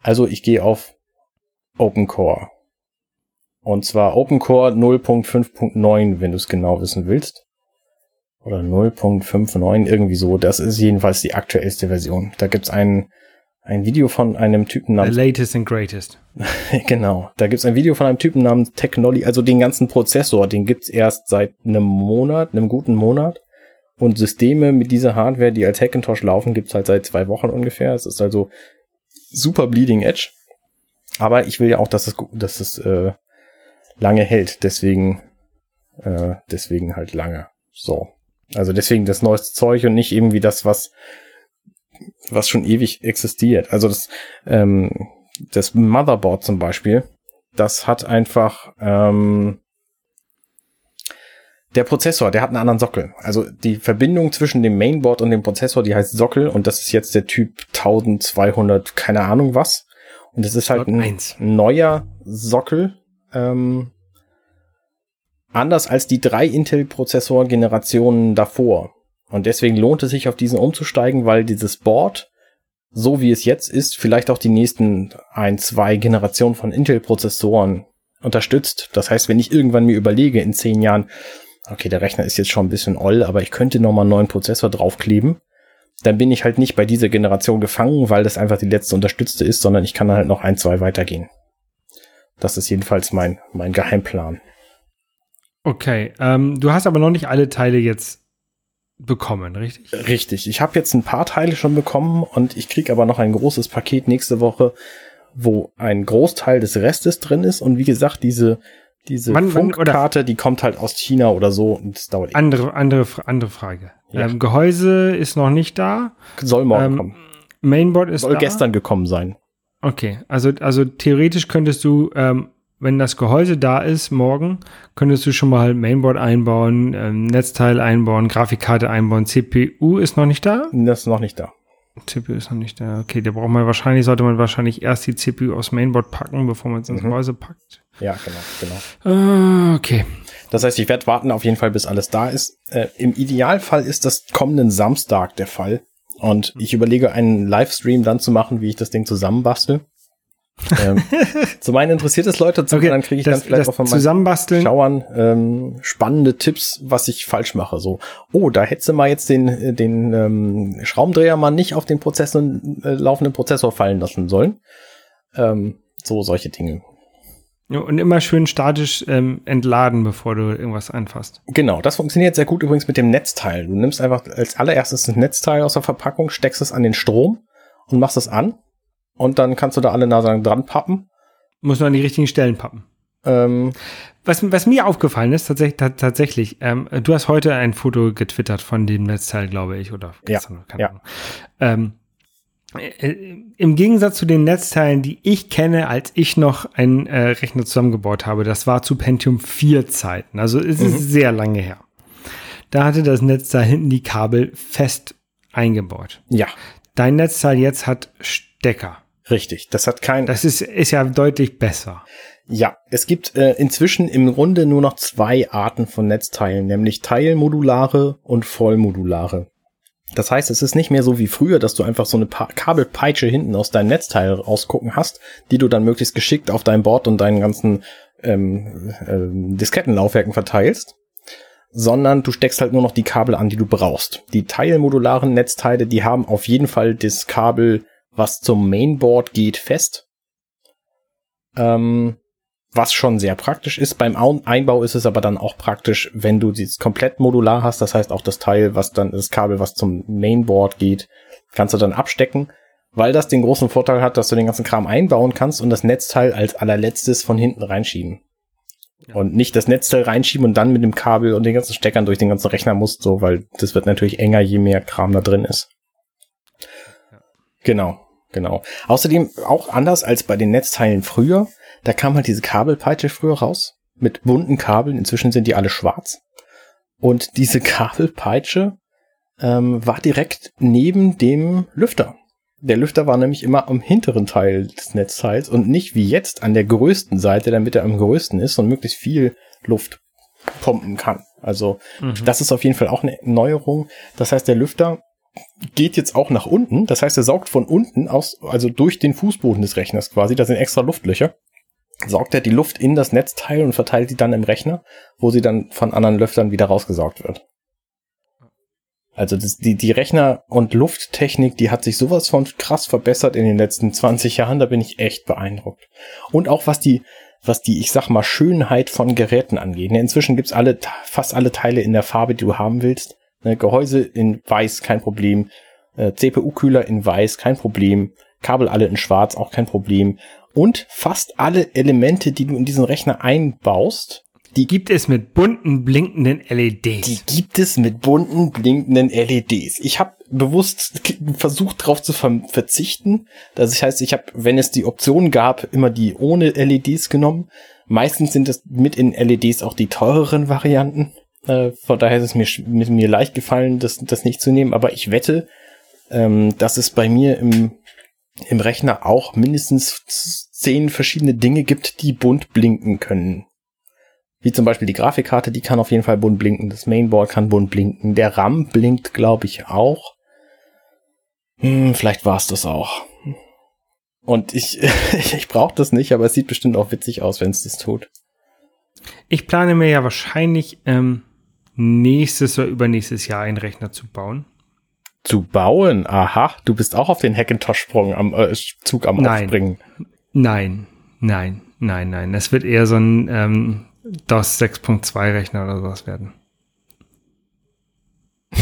Also ich gehe auf OpenCore. Und zwar OpenCore 0.5.9, wenn du es genau wissen willst. Oder 0.59, irgendwie so. Das ist jedenfalls die aktuellste Version. Da gibt's ein, ein Video von einem Typen namens... The latest and greatest. genau. Da gibt's ein Video von einem Typen namens Technology, also den ganzen Prozessor, den gibt's erst seit einem Monat, einem guten Monat. Und Systeme mit dieser Hardware, die als Hackintosh laufen, gibt's halt seit zwei Wochen ungefähr. Es ist also super Bleeding Edge. Aber ich will ja auch, dass es, dass es äh, lange hält. Deswegen, äh, deswegen halt lange. So. Also deswegen das neueste Zeug und nicht irgendwie das, was, was schon ewig existiert. Also das, ähm, das Motherboard zum Beispiel, das hat einfach ähm, der Prozessor, der hat einen anderen Sockel. Also die Verbindung zwischen dem Mainboard und dem Prozessor, die heißt Sockel und das ist jetzt der Typ 1200, keine Ahnung was. Und das ist halt ein 1. neuer Sockel. Ähm, anders als die drei Intel-Prozessor-Generationen davor. Und deswegen lohnt es sich, auf diesen umzusteigen, weil dieses Board, so wie es jetzt ist, vielleicht auch die nächsten ein, zwei Generationen von Intel-Prozessoren unterstützt. Das heißt, wenn ich irgendwann mir überlege, in zehn Jahren, okay, der Rechner ist jetzt schon ein bisschen oll, aber ich könnte nochmal einen neuen Prozessor draufkleben, dann bin ich halt nicht bei dieser Generation gefangen, weil das einfach die letzte unterstützte ist, sondern ich kann halt noch ein, zwei weitergehen. Das ist jedenfalls mein, mein Geheimplan. Okay, ähm, du hast aber noch nicht alle Teile jetzt bekommen, richtig? Richtig. Ich habe jetzt ein paar Teile schon bekommen und ich krieg aber noch ein großes Paket nächste Woche, wo ein Großteil des Restes drin ist. Und wie gesagt, diese, diese wann, Funkkarte, wann, die kommt halt aus China oder so und das dauert andere, andere, andere Frage. Ja. Ähm, Gehäuse ist noch nicht da. Soll morgen ähm, kommen. Mainboard ist Soll da. gestern gekommen sein. Okay, also, also theoretisch könntest du ähm, wenn das Gehäuse da ist, morgen, könntest du schon mal Mainboard einbauen, ähm, Netzteil einbauen, Grafikkarte einbauen. CPU ist noch nicht da? Das ist noch nicht da. CPU ist noch nicht da. Okay, da braucht man wahrscheinlich, sollte man wahrscheinlich erst die CPU aufs Mainboard packen, bevor man es ins mhm. Gehäuse packt. Ja, genau, genau. Äh, okay. Das heißt, ich werde warten auf jeden Fall, bis alles da ist. Äh, Im Idealfall ist das kommenden Samstag der Fall. Und ich überlege, einen Livestream dann zu machen, wie ich das Ding zusammenbastel ähm, zum einen interessiert es Leute, zum okay, anderen kriege ich das, dann vielleicht auch von meinen Schauern ähm, spannende Tipps, was ich falsch mache. So, oh, da hättest du mal jetzt den, den ähm, Schraubendreher mal nicht auf den Prozessor, äh, laufenden Prozessor fallen lassen sollen. Ähm, so solche Dinge. Ja, und immer schön statisch ähm, entladen, bevor du irgendwas anfasst. Genau, das funktioniert sehr gut übrigens mit dem Netzteil. Du nimmst einfach als allererstes das Netzteil aus der Verpackung, steckst es an den Strom und machst es an und dann kannst du da alle Nasen dran pappen. Muss nur an die richtigen Stellen pappen. Ähm, was, was mir aufgefallen ist, tatsächlich, tatsächlich ähm, du hast heute ein Foto getwittert von dem Netzteil, glaube ich, oder gestern, ja, ja. Ähm, äh, Im Gegensatz zu den Netzteilen, die ich kenne, als ich noch einen äh, Rechner zusammengebaut habe, das war zu Pentium 4 Zeiten, also es ist mhm. sehr lange her. Da hatte das Netzteil hinten die Kabel fest eingebaut. Ja. Dein Netzteil jetzt hat Stecker. Richtig, das hat kein. Das ist, ist ja deutlich besser. Ja, es gibt äh, inzwischen im Grunde nur noch zwei Arten von Netzteilen, nämlich teilmodulare und vollmodulare. Das heißt, es ist nicht mehr so wie früher, dass du einfach so eine pa Kabelpeitsche hinten aus deinem Netzteil rausgucken hast, die du dann möglichst geschickt auf dein Board und deinen ganzen ähm, äh, Diskettenlaufwerken verteilst, sondern du steckst halt nur noch die Kabel an, die du brauchst. Die teilmodularen Netzteile, die haben auf jeden Fall das Kabel was zum Mainboard geht, fest. Ähm, was schon sehr praktisch ist. Beim Einbau ist es aber dann auch praktisch, wenn du dieses komplett modular hast. Das heißt auch das Teil, was dann, das Kabel, was zum Mainboard geht, kannst du dann abstecken, weil das den großen Vorteil hat, dass du den ganzen Kram einbauen kannst und das Netzteil als allerletztes von hinten reinschieben. Ja. Und nicht das Netzteil reinschieben und dann mit dem Kabel und den ganzen Steckern durch den ganzen Rechner musst, so, weil das wird natürlich enger, je mehr Kram da drin ist. Genau, genau. Außerdem auch anders als bei den Netzteilen früher. Da kam halt diese Kabelpeitsche früher raus mit bunten Kabeln. Inzwischen sind die alle schwarz. Und diese Kabelpeitsche ähm, war direkt neben dem Lüfter. Der Lüfter war nämlich immer am hinteren Teil des Netzteils und nicht wie jetzt an der größten Seite, damit er am größten ist und möglichst viel Luft pumpen kann. Also mhm. das ist auf jeden Fall auch eine Neuerung. Das heißt, der Lüfter geht jetzt auch nach unten. Das heißt, er saugt von unten aus, also durch den Fußboden des Rechners quasi. Da sind extra Luftlöcher. Saugt er die Luft in das Netzteil und verteilt die dann im Rechner, wo sie dann von anderen Lüftern wieder rausgesaugt wird. Also das, die, die Rechner- und Lufttechnik, die hat sich sowas von krass verbessert in den letzten 20 Jahren. Da bin ich echt beeindruckt. Und auch was die, was die, ich sag mal, Schönheit von Geräten angeht. Inzwischen gibt's alle, fast alle Teile in der Farbe, die du haben willst. Ne, Gehäuse in weiß, kein Problem. Äh, CPU-Kühler in weiß, kein Problem. Kabel alle in schwarz, auch kein Problem. Und fast alle Elemente, die du in diesen Rechner einbaust, die gibt es mit bunten blinkenden LEDs. Die gibt es mit bunten blinkenden LEDs. Ich habe bewusst versucht darauf zu ver verzichten. Das heißt, ich habe, wenn es die Option gab, immer die ohne LEDs genommen. Meistens sind es mit in LEDs auch die teureren Varianten. Äh, von daher ist es mir, mir leicht gefallen, das, das nicht zu nehmen. Aber ich wette, ähm, dass es bei mir im, im Rechner auch mindestens zehn verschiedene Dinge gibt, die bunt blinken können. Wie zum Beispiel die Grafikkarte, die kann auf jeden Fall bunt blinken. Das Mainboard kann bunt blinken. Der RAM blinkt, glaube ich, auch. Hm, vielleicht war es das auch. Und ich, ich brauche das nicht, aber es sieht bestimmt auch witzig aus, wenn es das tut. Ich plane mir ja wahrscheinlich ähm, nächstes oder übernächstes Jahr einen Rechner zu bauen. Zu bauen? Aha, du bist auch auf den Hackintosh-Sprung am äh, Zug am nein. Aufspringen. Nein, nein, nein, nein. Das wird eher so ein ähm, DOS 6.2 Rechner oder sowas werden.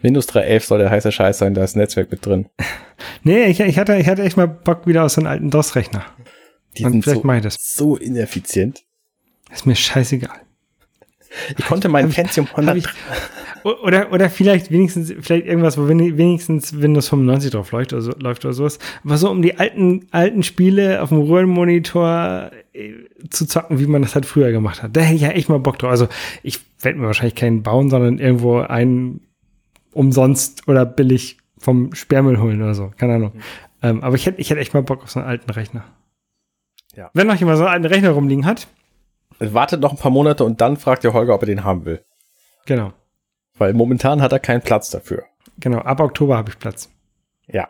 Windows 3.11 soll der heiße Scheiß sein, da ist Netzwerk mit drin. nee, ich, ich, hatte, ich hatte echt mal Bock wieder aus so einem alten DOS-Rechner. Die Und sind vielleicht so, mache ich das. so ineffizient. Ist mir scheißegal. Ich konnte mein Pentium 100. Ich, oder, oder vielleicht wenigstens, vielleicht irgendwas, wo wenigstens Windows 95 drauf läuft oder, so, läuft oder sowas. Aber so um die alten, alten Spiele auf dem Röhrenmonitor äh, zu zocken, wie man das halt früher gemacht hat. Da hätte ich ja echt mal Bock drauf. Also ich werde mir wahrscheinlich keinen bauen, sondern irgendwo einen umsonst oder billig vom Sperrmüll holen oder so. Keine Ahnung. Mhm. Ähm, aber ich hätte, ich hätte echt mal Bock auf so einen alten Rechner. Ja. Wenn noch jemand so einen alten Rechner rumliegen hat. Wartet noch ein paar Monate und dann fragt der Holger, ob er den haben will. Genau. Weil momentan hat er keinen Platz dafür. Genau, ab Oktober habe ich Platz. Ja.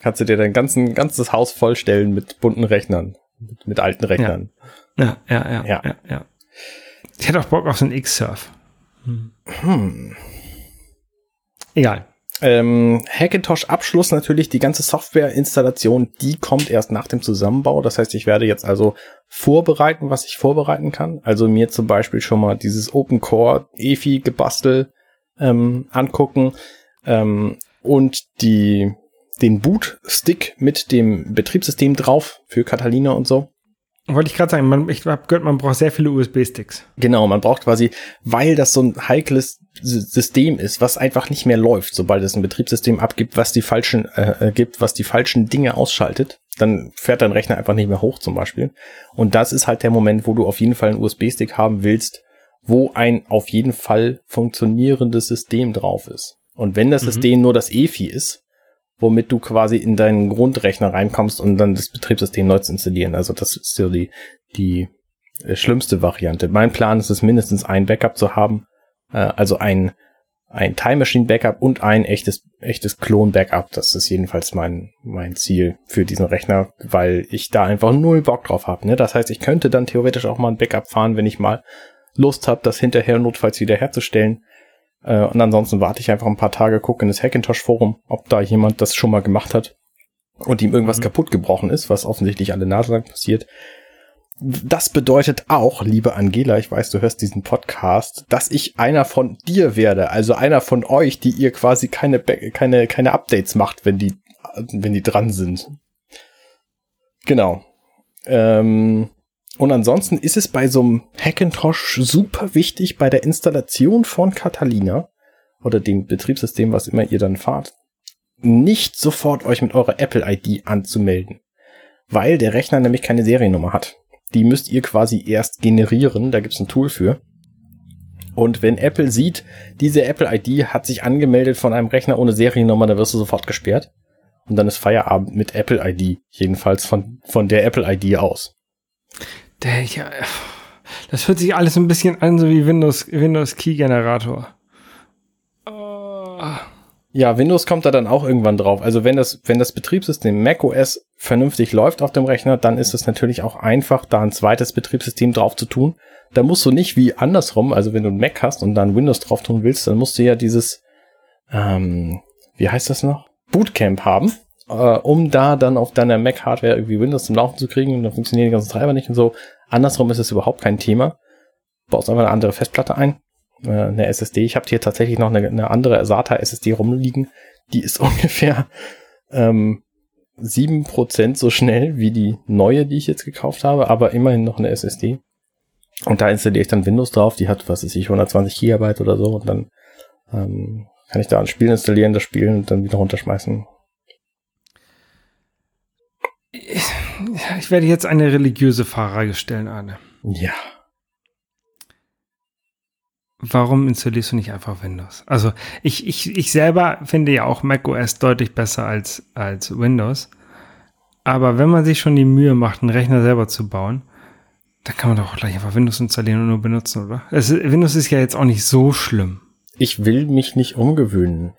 Kannst du dir dein ganzen, ganzes Haus vollstellen mit bunten Rechnern. Mit, mit alten Rechnern. Ja. Ja, ja, ja, ja, ja. ja. Ich hätte auch Bock auf so einen X-Surf. Hm. hm. Egal. Ähm, Hackintosh-Abschluss natürlich, die ganze Software-Installation, die kommt erst nach dem Zusammenbau. Das heißt, ich werde jetzt also vorbereiten, was ich vorbereiten kann. Also mir zum Beispiel schon mal dieses Open Core EFI gebastel ähm, angucken ähm, und die den Boot-Stick mit dem Betriebssystem drauf für Catalina und so. Wollte ich gerade sagen, man, ich habe gehört, man braucht sehr viele USB-Sticks. Genau, man braucht quasi, weil das so ein heikles System ist, was einfach nicht mehr läuft, sobald es ein Betriebssystem abgibt, was die falschen äh, äh, gibt, was die falschen Dinge ausschaltet, dann fährt dein Rechner einfach nicht mehr hoch zum Beispiel. Und das ist halt der Moment, wo du auf jeden Fall einen USB-Stick haben willst, wo ein auf jeden Fall funktionierendes System drauf ist. Und wenn das mhm. System nur das EFI ist, womit du quasi in deinen Grundrechner reinkommst und dann das Betriebssystem neu zu installieren. Also das ist so die, die äh, schlimmste Variante. Mein Plan ist es, mindestens ein Backup zu haben, äh, also ein, ein Time Machine Backup und ein echtes, echtes Klon Backup. Das ist jedenfalls mein, mein Ziel für diesen Rechner, weil ich da einfach null Bock drauf habe. Ne? Das heißt, ich könnte dann theoretisch auch mal ein Backup fahren, wenn ich mal Lust habe, das hinterher notfalls wieder herzustellen. Äh, und ansonsten warte ich einfach ein paar Tage, gucke in das Hackintosh-Forum, ob da jemand das schon mal gemacht hat und ihm irgendwas mhm. kaputt gebrochen ist, was offensichtlich alle Nase lang passiert. Das bedeutet auch, liebe Angela, ich weiß, du hörst diesen Podcast, dass ich einer von dir werde, also einer von euch, die ihr quasi keine, keine, keine Updates macht, wenn die, wenn die dran sind. Genau. Ähm, und ansonsten ist es bei so einem Hackintosh super wichtig bei der Installation von Catalina oder dem Betriebssystem, was immer ihr dann fahrt, nicht sofort euch mit eurer Apple-ID anzumelden, weil der Rechner nämlich keine Seriennummer hat. Die müsst ihr quasi erst generieren, da gibt's ein Tool für. Und wenn Apple sieht, diese Apple-ID hat sich angemeldet von einem Rechner ohne Seriennummer, dann wirst du sofort gesperrt. Und dann ist Feierabend mit Apple-ID. Jedenfalls von, von der Apple-ID aus. Der, ja, das hört sich alles ein bisschen an, so wie Windows, Windows Key Generator. Oh. Ja, Windows kommt da dann auch irgendwann drauf. Also wenn das, wenn das Betriebssystem macOS vernünftig läuft auf dem Rechner, dann ist es natürlich auch einfach, da ein zweites Betriebssystem drauf zu tun. Da musst du nicht wie andersrum, also wenn du ein Mac hast und dann Windows drauf tun willst, dann musst du ja dieses, ähm, wie heißt das noch? Bootcamp haben, äh, um da dann auf deiner Mac-Hardware irgendwie Windows zum Laufen zu kriegen und dann funktionieren die ganzen Treiber nicht und so. Andersrum ist es überhaupt kein Thema. Baust einfach eine andere Festplatte ein, äh, eine SSD. Ich habe hier tatsächlich noch eine, eine andere SATA SSD rumliegen. Die ist ungefähr ähm, 7% so schnell wie die neue, die ich jetzt gekauft habe, aber immerhin noch eine SSD. Und da installiere ich dann Windows drauf, die hat, was weiß ich, 120 Gigabyte oder so und dann ähm, kann ich da ein Spiel installieren, das Spiel und dann wieder runterschmeißen. Ich werde jetzt eine religiöse Frage stellen, Arne. Ja. Warum installierst du nicht einfach Windows? Also ich, ich, ich selber finde ja auch macOS deutlich besser als, als Windows. Aber wenn man sich schon die Mühe macht, einen Rechner selber zu bauen, dann kann man doch auch gleich einfach Windows installieren und nur benutzen, oder? Es, Windows ist ja jetzt auch nicht so schlimm. Ich will mich nicht umgewöhnen.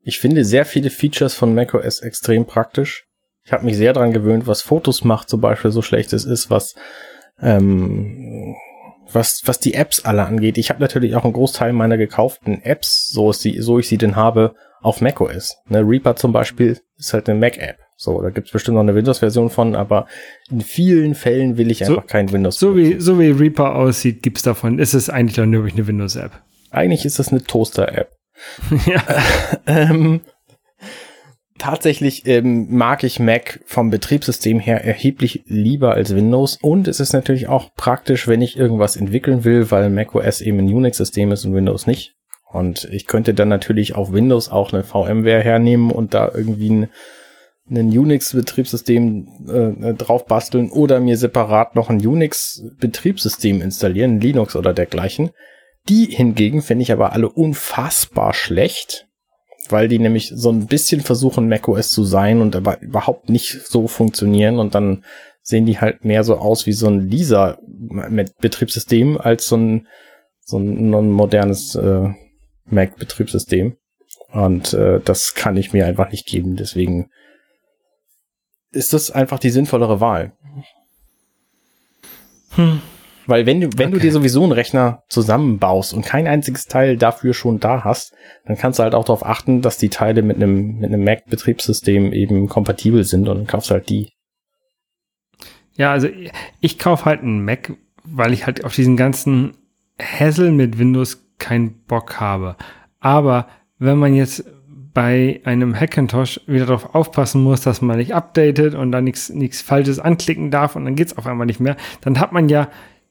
Ich finde sehr viele Features von macOS extrem praktisch. Ich habe mich sehr dran gewöhnt, was Fotos macht zum Beispiel so schlecht es ist, was ähm, was was die Apps alle angeht. Ich habe natürlich auch einen Großteil meiner gekauften Apps, so, sie, so ich sie denn habe, auf macOS. Ne, Reaper zum Beispiel ist halt eine Mac-App. So, da gibt's bestimmt noch eine Windows-Version von, aber in vielen Fällen will ich einfach so, kein Windows. So wie, so wie Reaper aussieht, gibt's davon. Ist es eigentlich dann nur eine Windows-App? Eigentlich ist das eine Toaster-App. ja. ähm, tatsächlich ähm, mag ich Mac vom Betriebssystem her erheblich lieber als Windows und es ist natürlich auch praktisch, wenn ich irgendwas entwickeln will, weil macOS eben ein Unix-System ist und Windows nicht. Und ich könnte dann natürlich auf Windows auch eine VMware hernehmen und da irgendwie ein ein Unix-Betriebssystem äh, drauf basteln oder mir separat noch ein Unix-Betriebssystem installieren, Linux oder dergleichen. Die hingegen finde ich aber alle unfassbar schlecht, weil die nämlich so ein bisschen versuchen, macOS zu sein und aber überhaupt nicht so funktionieren und dann sehen die halt mehr so aus wie so ein Lisa mit Betriebssystem als so ein, so ein modernes äh, Mac-Betriebssystem. Und äh, das kann ich mir einfach nicht geben. Deswegen ist das einfach die sinnvollere Wahl. Hm. Weil wenn du, wenn okay. du dir sowieso einen Rechner zusammenbaust und kein einziges Teil dafür schon da hast, dann kannst du halt auch darauf achten, dass die Teile mit einem, mit einem Mac-Betriebssystem eben kompatibel sind und dann kaufst halt die. Ja, also ich kaufe halt einen Mac, weil ich halt auf diesen ganzen Hassel mit Windows keinen Bock habe. Aber wenn man jetzt bei einem Hackintosh wieder darauf aufpassen muss, dass man nicht updatet und da nichts nichts Falsches anklicken darf und dann geht's auf einmal nicht mehr, dann hat man ja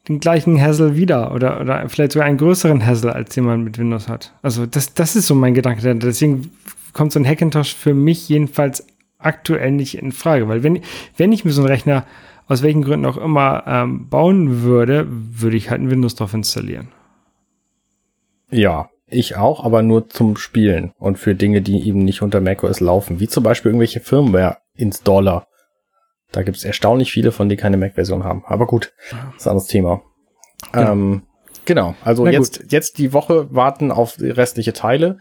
den gleichen Hassel wieder oder, oder vielleicht sogar einen größeren Hassel, als den man mit Windows hat. Also das, das ist so mein Gedanke. Deswegen kommt so ein Hackintosh für mich jedenfalls aktuell nicht in Frage, weil wenn, wenn ich mir so einen Rechner aus welchen Gründen auch immer ähm, bauen würde, würde ich halt ein Windows drauf installieren. Ja, ich auch, aber nur zum Spielen und für Dinge, die eben nicht unter macOS laufen, wie zum Beispiel irgendwelche Firmware-Installer. Da gibt es erstaunlich viele von, die keine Mac-Version haben. Aber gut, das ist ein anderes Thema. Genau, ähm, genau. also jetzt, jetzt die Woche warten auf restliche Teile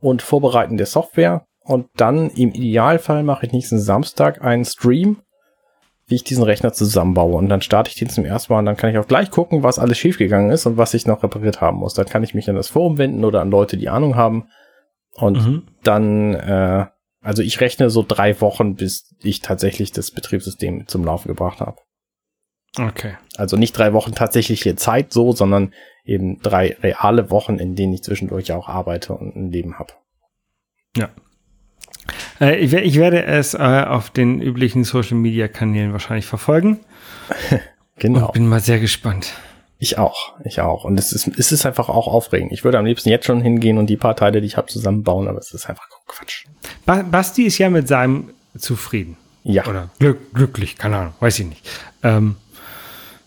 und vorbereiten der Software. Und dann im Idealfall mache ich nächsten Samstag einen Stream wie ich diesen Rechner zusammenbaue. Und dann starte ich den zum ersten Mal und dann kann ich auch gleich gucken, was alles schiefgegangen ist und was ich noch repariert haben muss. Dann kann ich mich an das Forum wenden oder an Leute, die Ahnung haben. Und mhm. dann, äh, also ich rechne so drei Wochen, bis ich tatsächlich das Betriebssystem zum Laufen gebracht habe. Okay. Also nicht drei Wochen tatsächliche Zeit so, sondern eben drei reale Wochen, in denen ich zwischendurch auch arbeite und ein Leben habe. Ja. Äh, ich, ich, werde es äh, auf den üblichen Social Media Kanälen wahrscheinlich verfolgen. genau. Und bin mal sehr gespannt. Ich auch, ich auch. Und es ist, es ist einfach auch aufregend. Ich würde am liebsten jetzt schon hingehen und die paar Teile, die ich habe, zusammenbauen, aber es ist einfach Quatsch. Ba Basti ist ja mit seinem zufrieden. Ja. Oder glück, glücklich, keine Ahnung, weiß ich nicht. Ähm,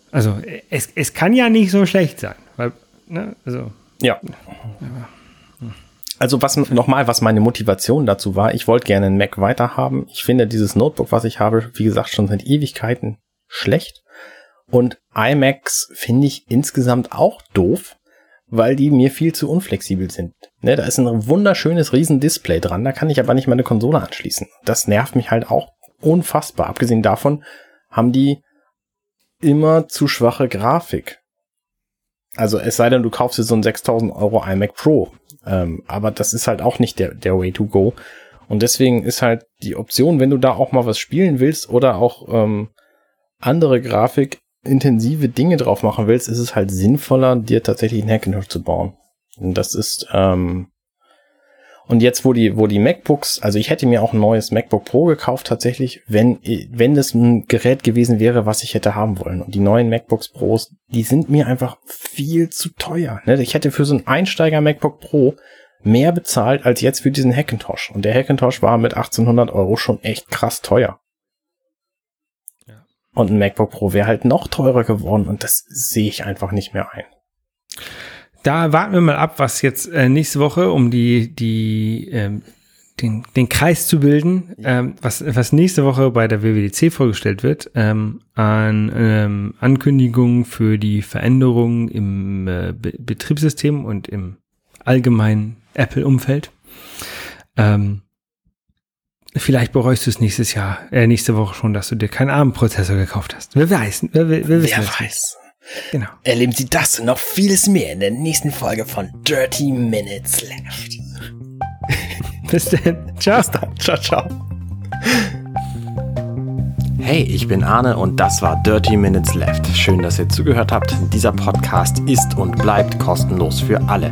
also es, es kann ja nicht so schlecht sein, weil ne, also. Ja. Also was nochmal, was meine Motivation dazu war, ich wollte gerne einen Mac weiterhaben. Ich finde dieses Notebook, was ich habe, wie gesagt, schon seit Ewigkeiten schlecht. Und iMacs finde ich insgesamt auch doof, weil die mir viel zu unflexibel sind. Ne, da ist ein wunderschönes Riesendisplay dran, da kann ich aber nicht meine Konsole anschließen. Das nervt mich halt auch unfassbar. Abgesehen davon haben die immer zu schwache Grafik. Also es sei denn, du kaufst dir so ein 6000 Euro iMac Pro. Ähm, aber das ist halt auch nicht der, der Way to go. Und deswegen ist halt die Option, wenn du da auch mal was spielen willst oder auch ähm, andere Grafik intensive Dinge drauf machen willst, ist es halt sinnvoller, dir tatsächlich einen Hackintosh zu bauen. Und das ist, ähm, und jetzt, wo die, wo die MacBooks, also ich hätte mir auch ein neues MacBook Pro gekauft tatsächlich, wenn, wenn das ein Gerät gewesen wäre, was ich hätte haben wollen. Und die neuen MacBooks Pros, die sind mir einfach viel zu teuer. Ne? Ich hätte für so ein Einsteiger MacBook Pro mehr bezahlt als jetzt für diesen Hackintosh. Und der Hackintosh war mit 1800 Euro schon echt krass teuer. Und ein MacBook Pro wäre halt noch teurer geworden und das sehe ich einfach nicht mehr ein. Da warten wir mal ab, was jetzt äh, nächste Woche, um die, die, ähm, den, den Kreis zu bilden, ähm, was, was nächste Woche bei der WWDC vorgestellt wird, ähm, an ähm, Ankündigungen für die Veränderungen im äh, Be Betriebssystem und im allgemeinen Apple-Umfeld. Ähm, Vielleicht bereust du es nächstes Jahr, äh, nächste Woche schon, dass du dir keinen ARM-Prozessor gekauft hast. Wer weiß, wer, wer, wer, wer weiß. Genau. Erleben Sie das und noch vieles mehr in der nächsten Folge von Dirty Minutes Left. Bis denn. Ciao. Bis dann. Ciao, ciao. Hey, ich bin Arne und das war Dirty Minutes Left. Schön, dass ihr zugehört habt. Dieser Podcast ist und bleibt kostenlos für alle.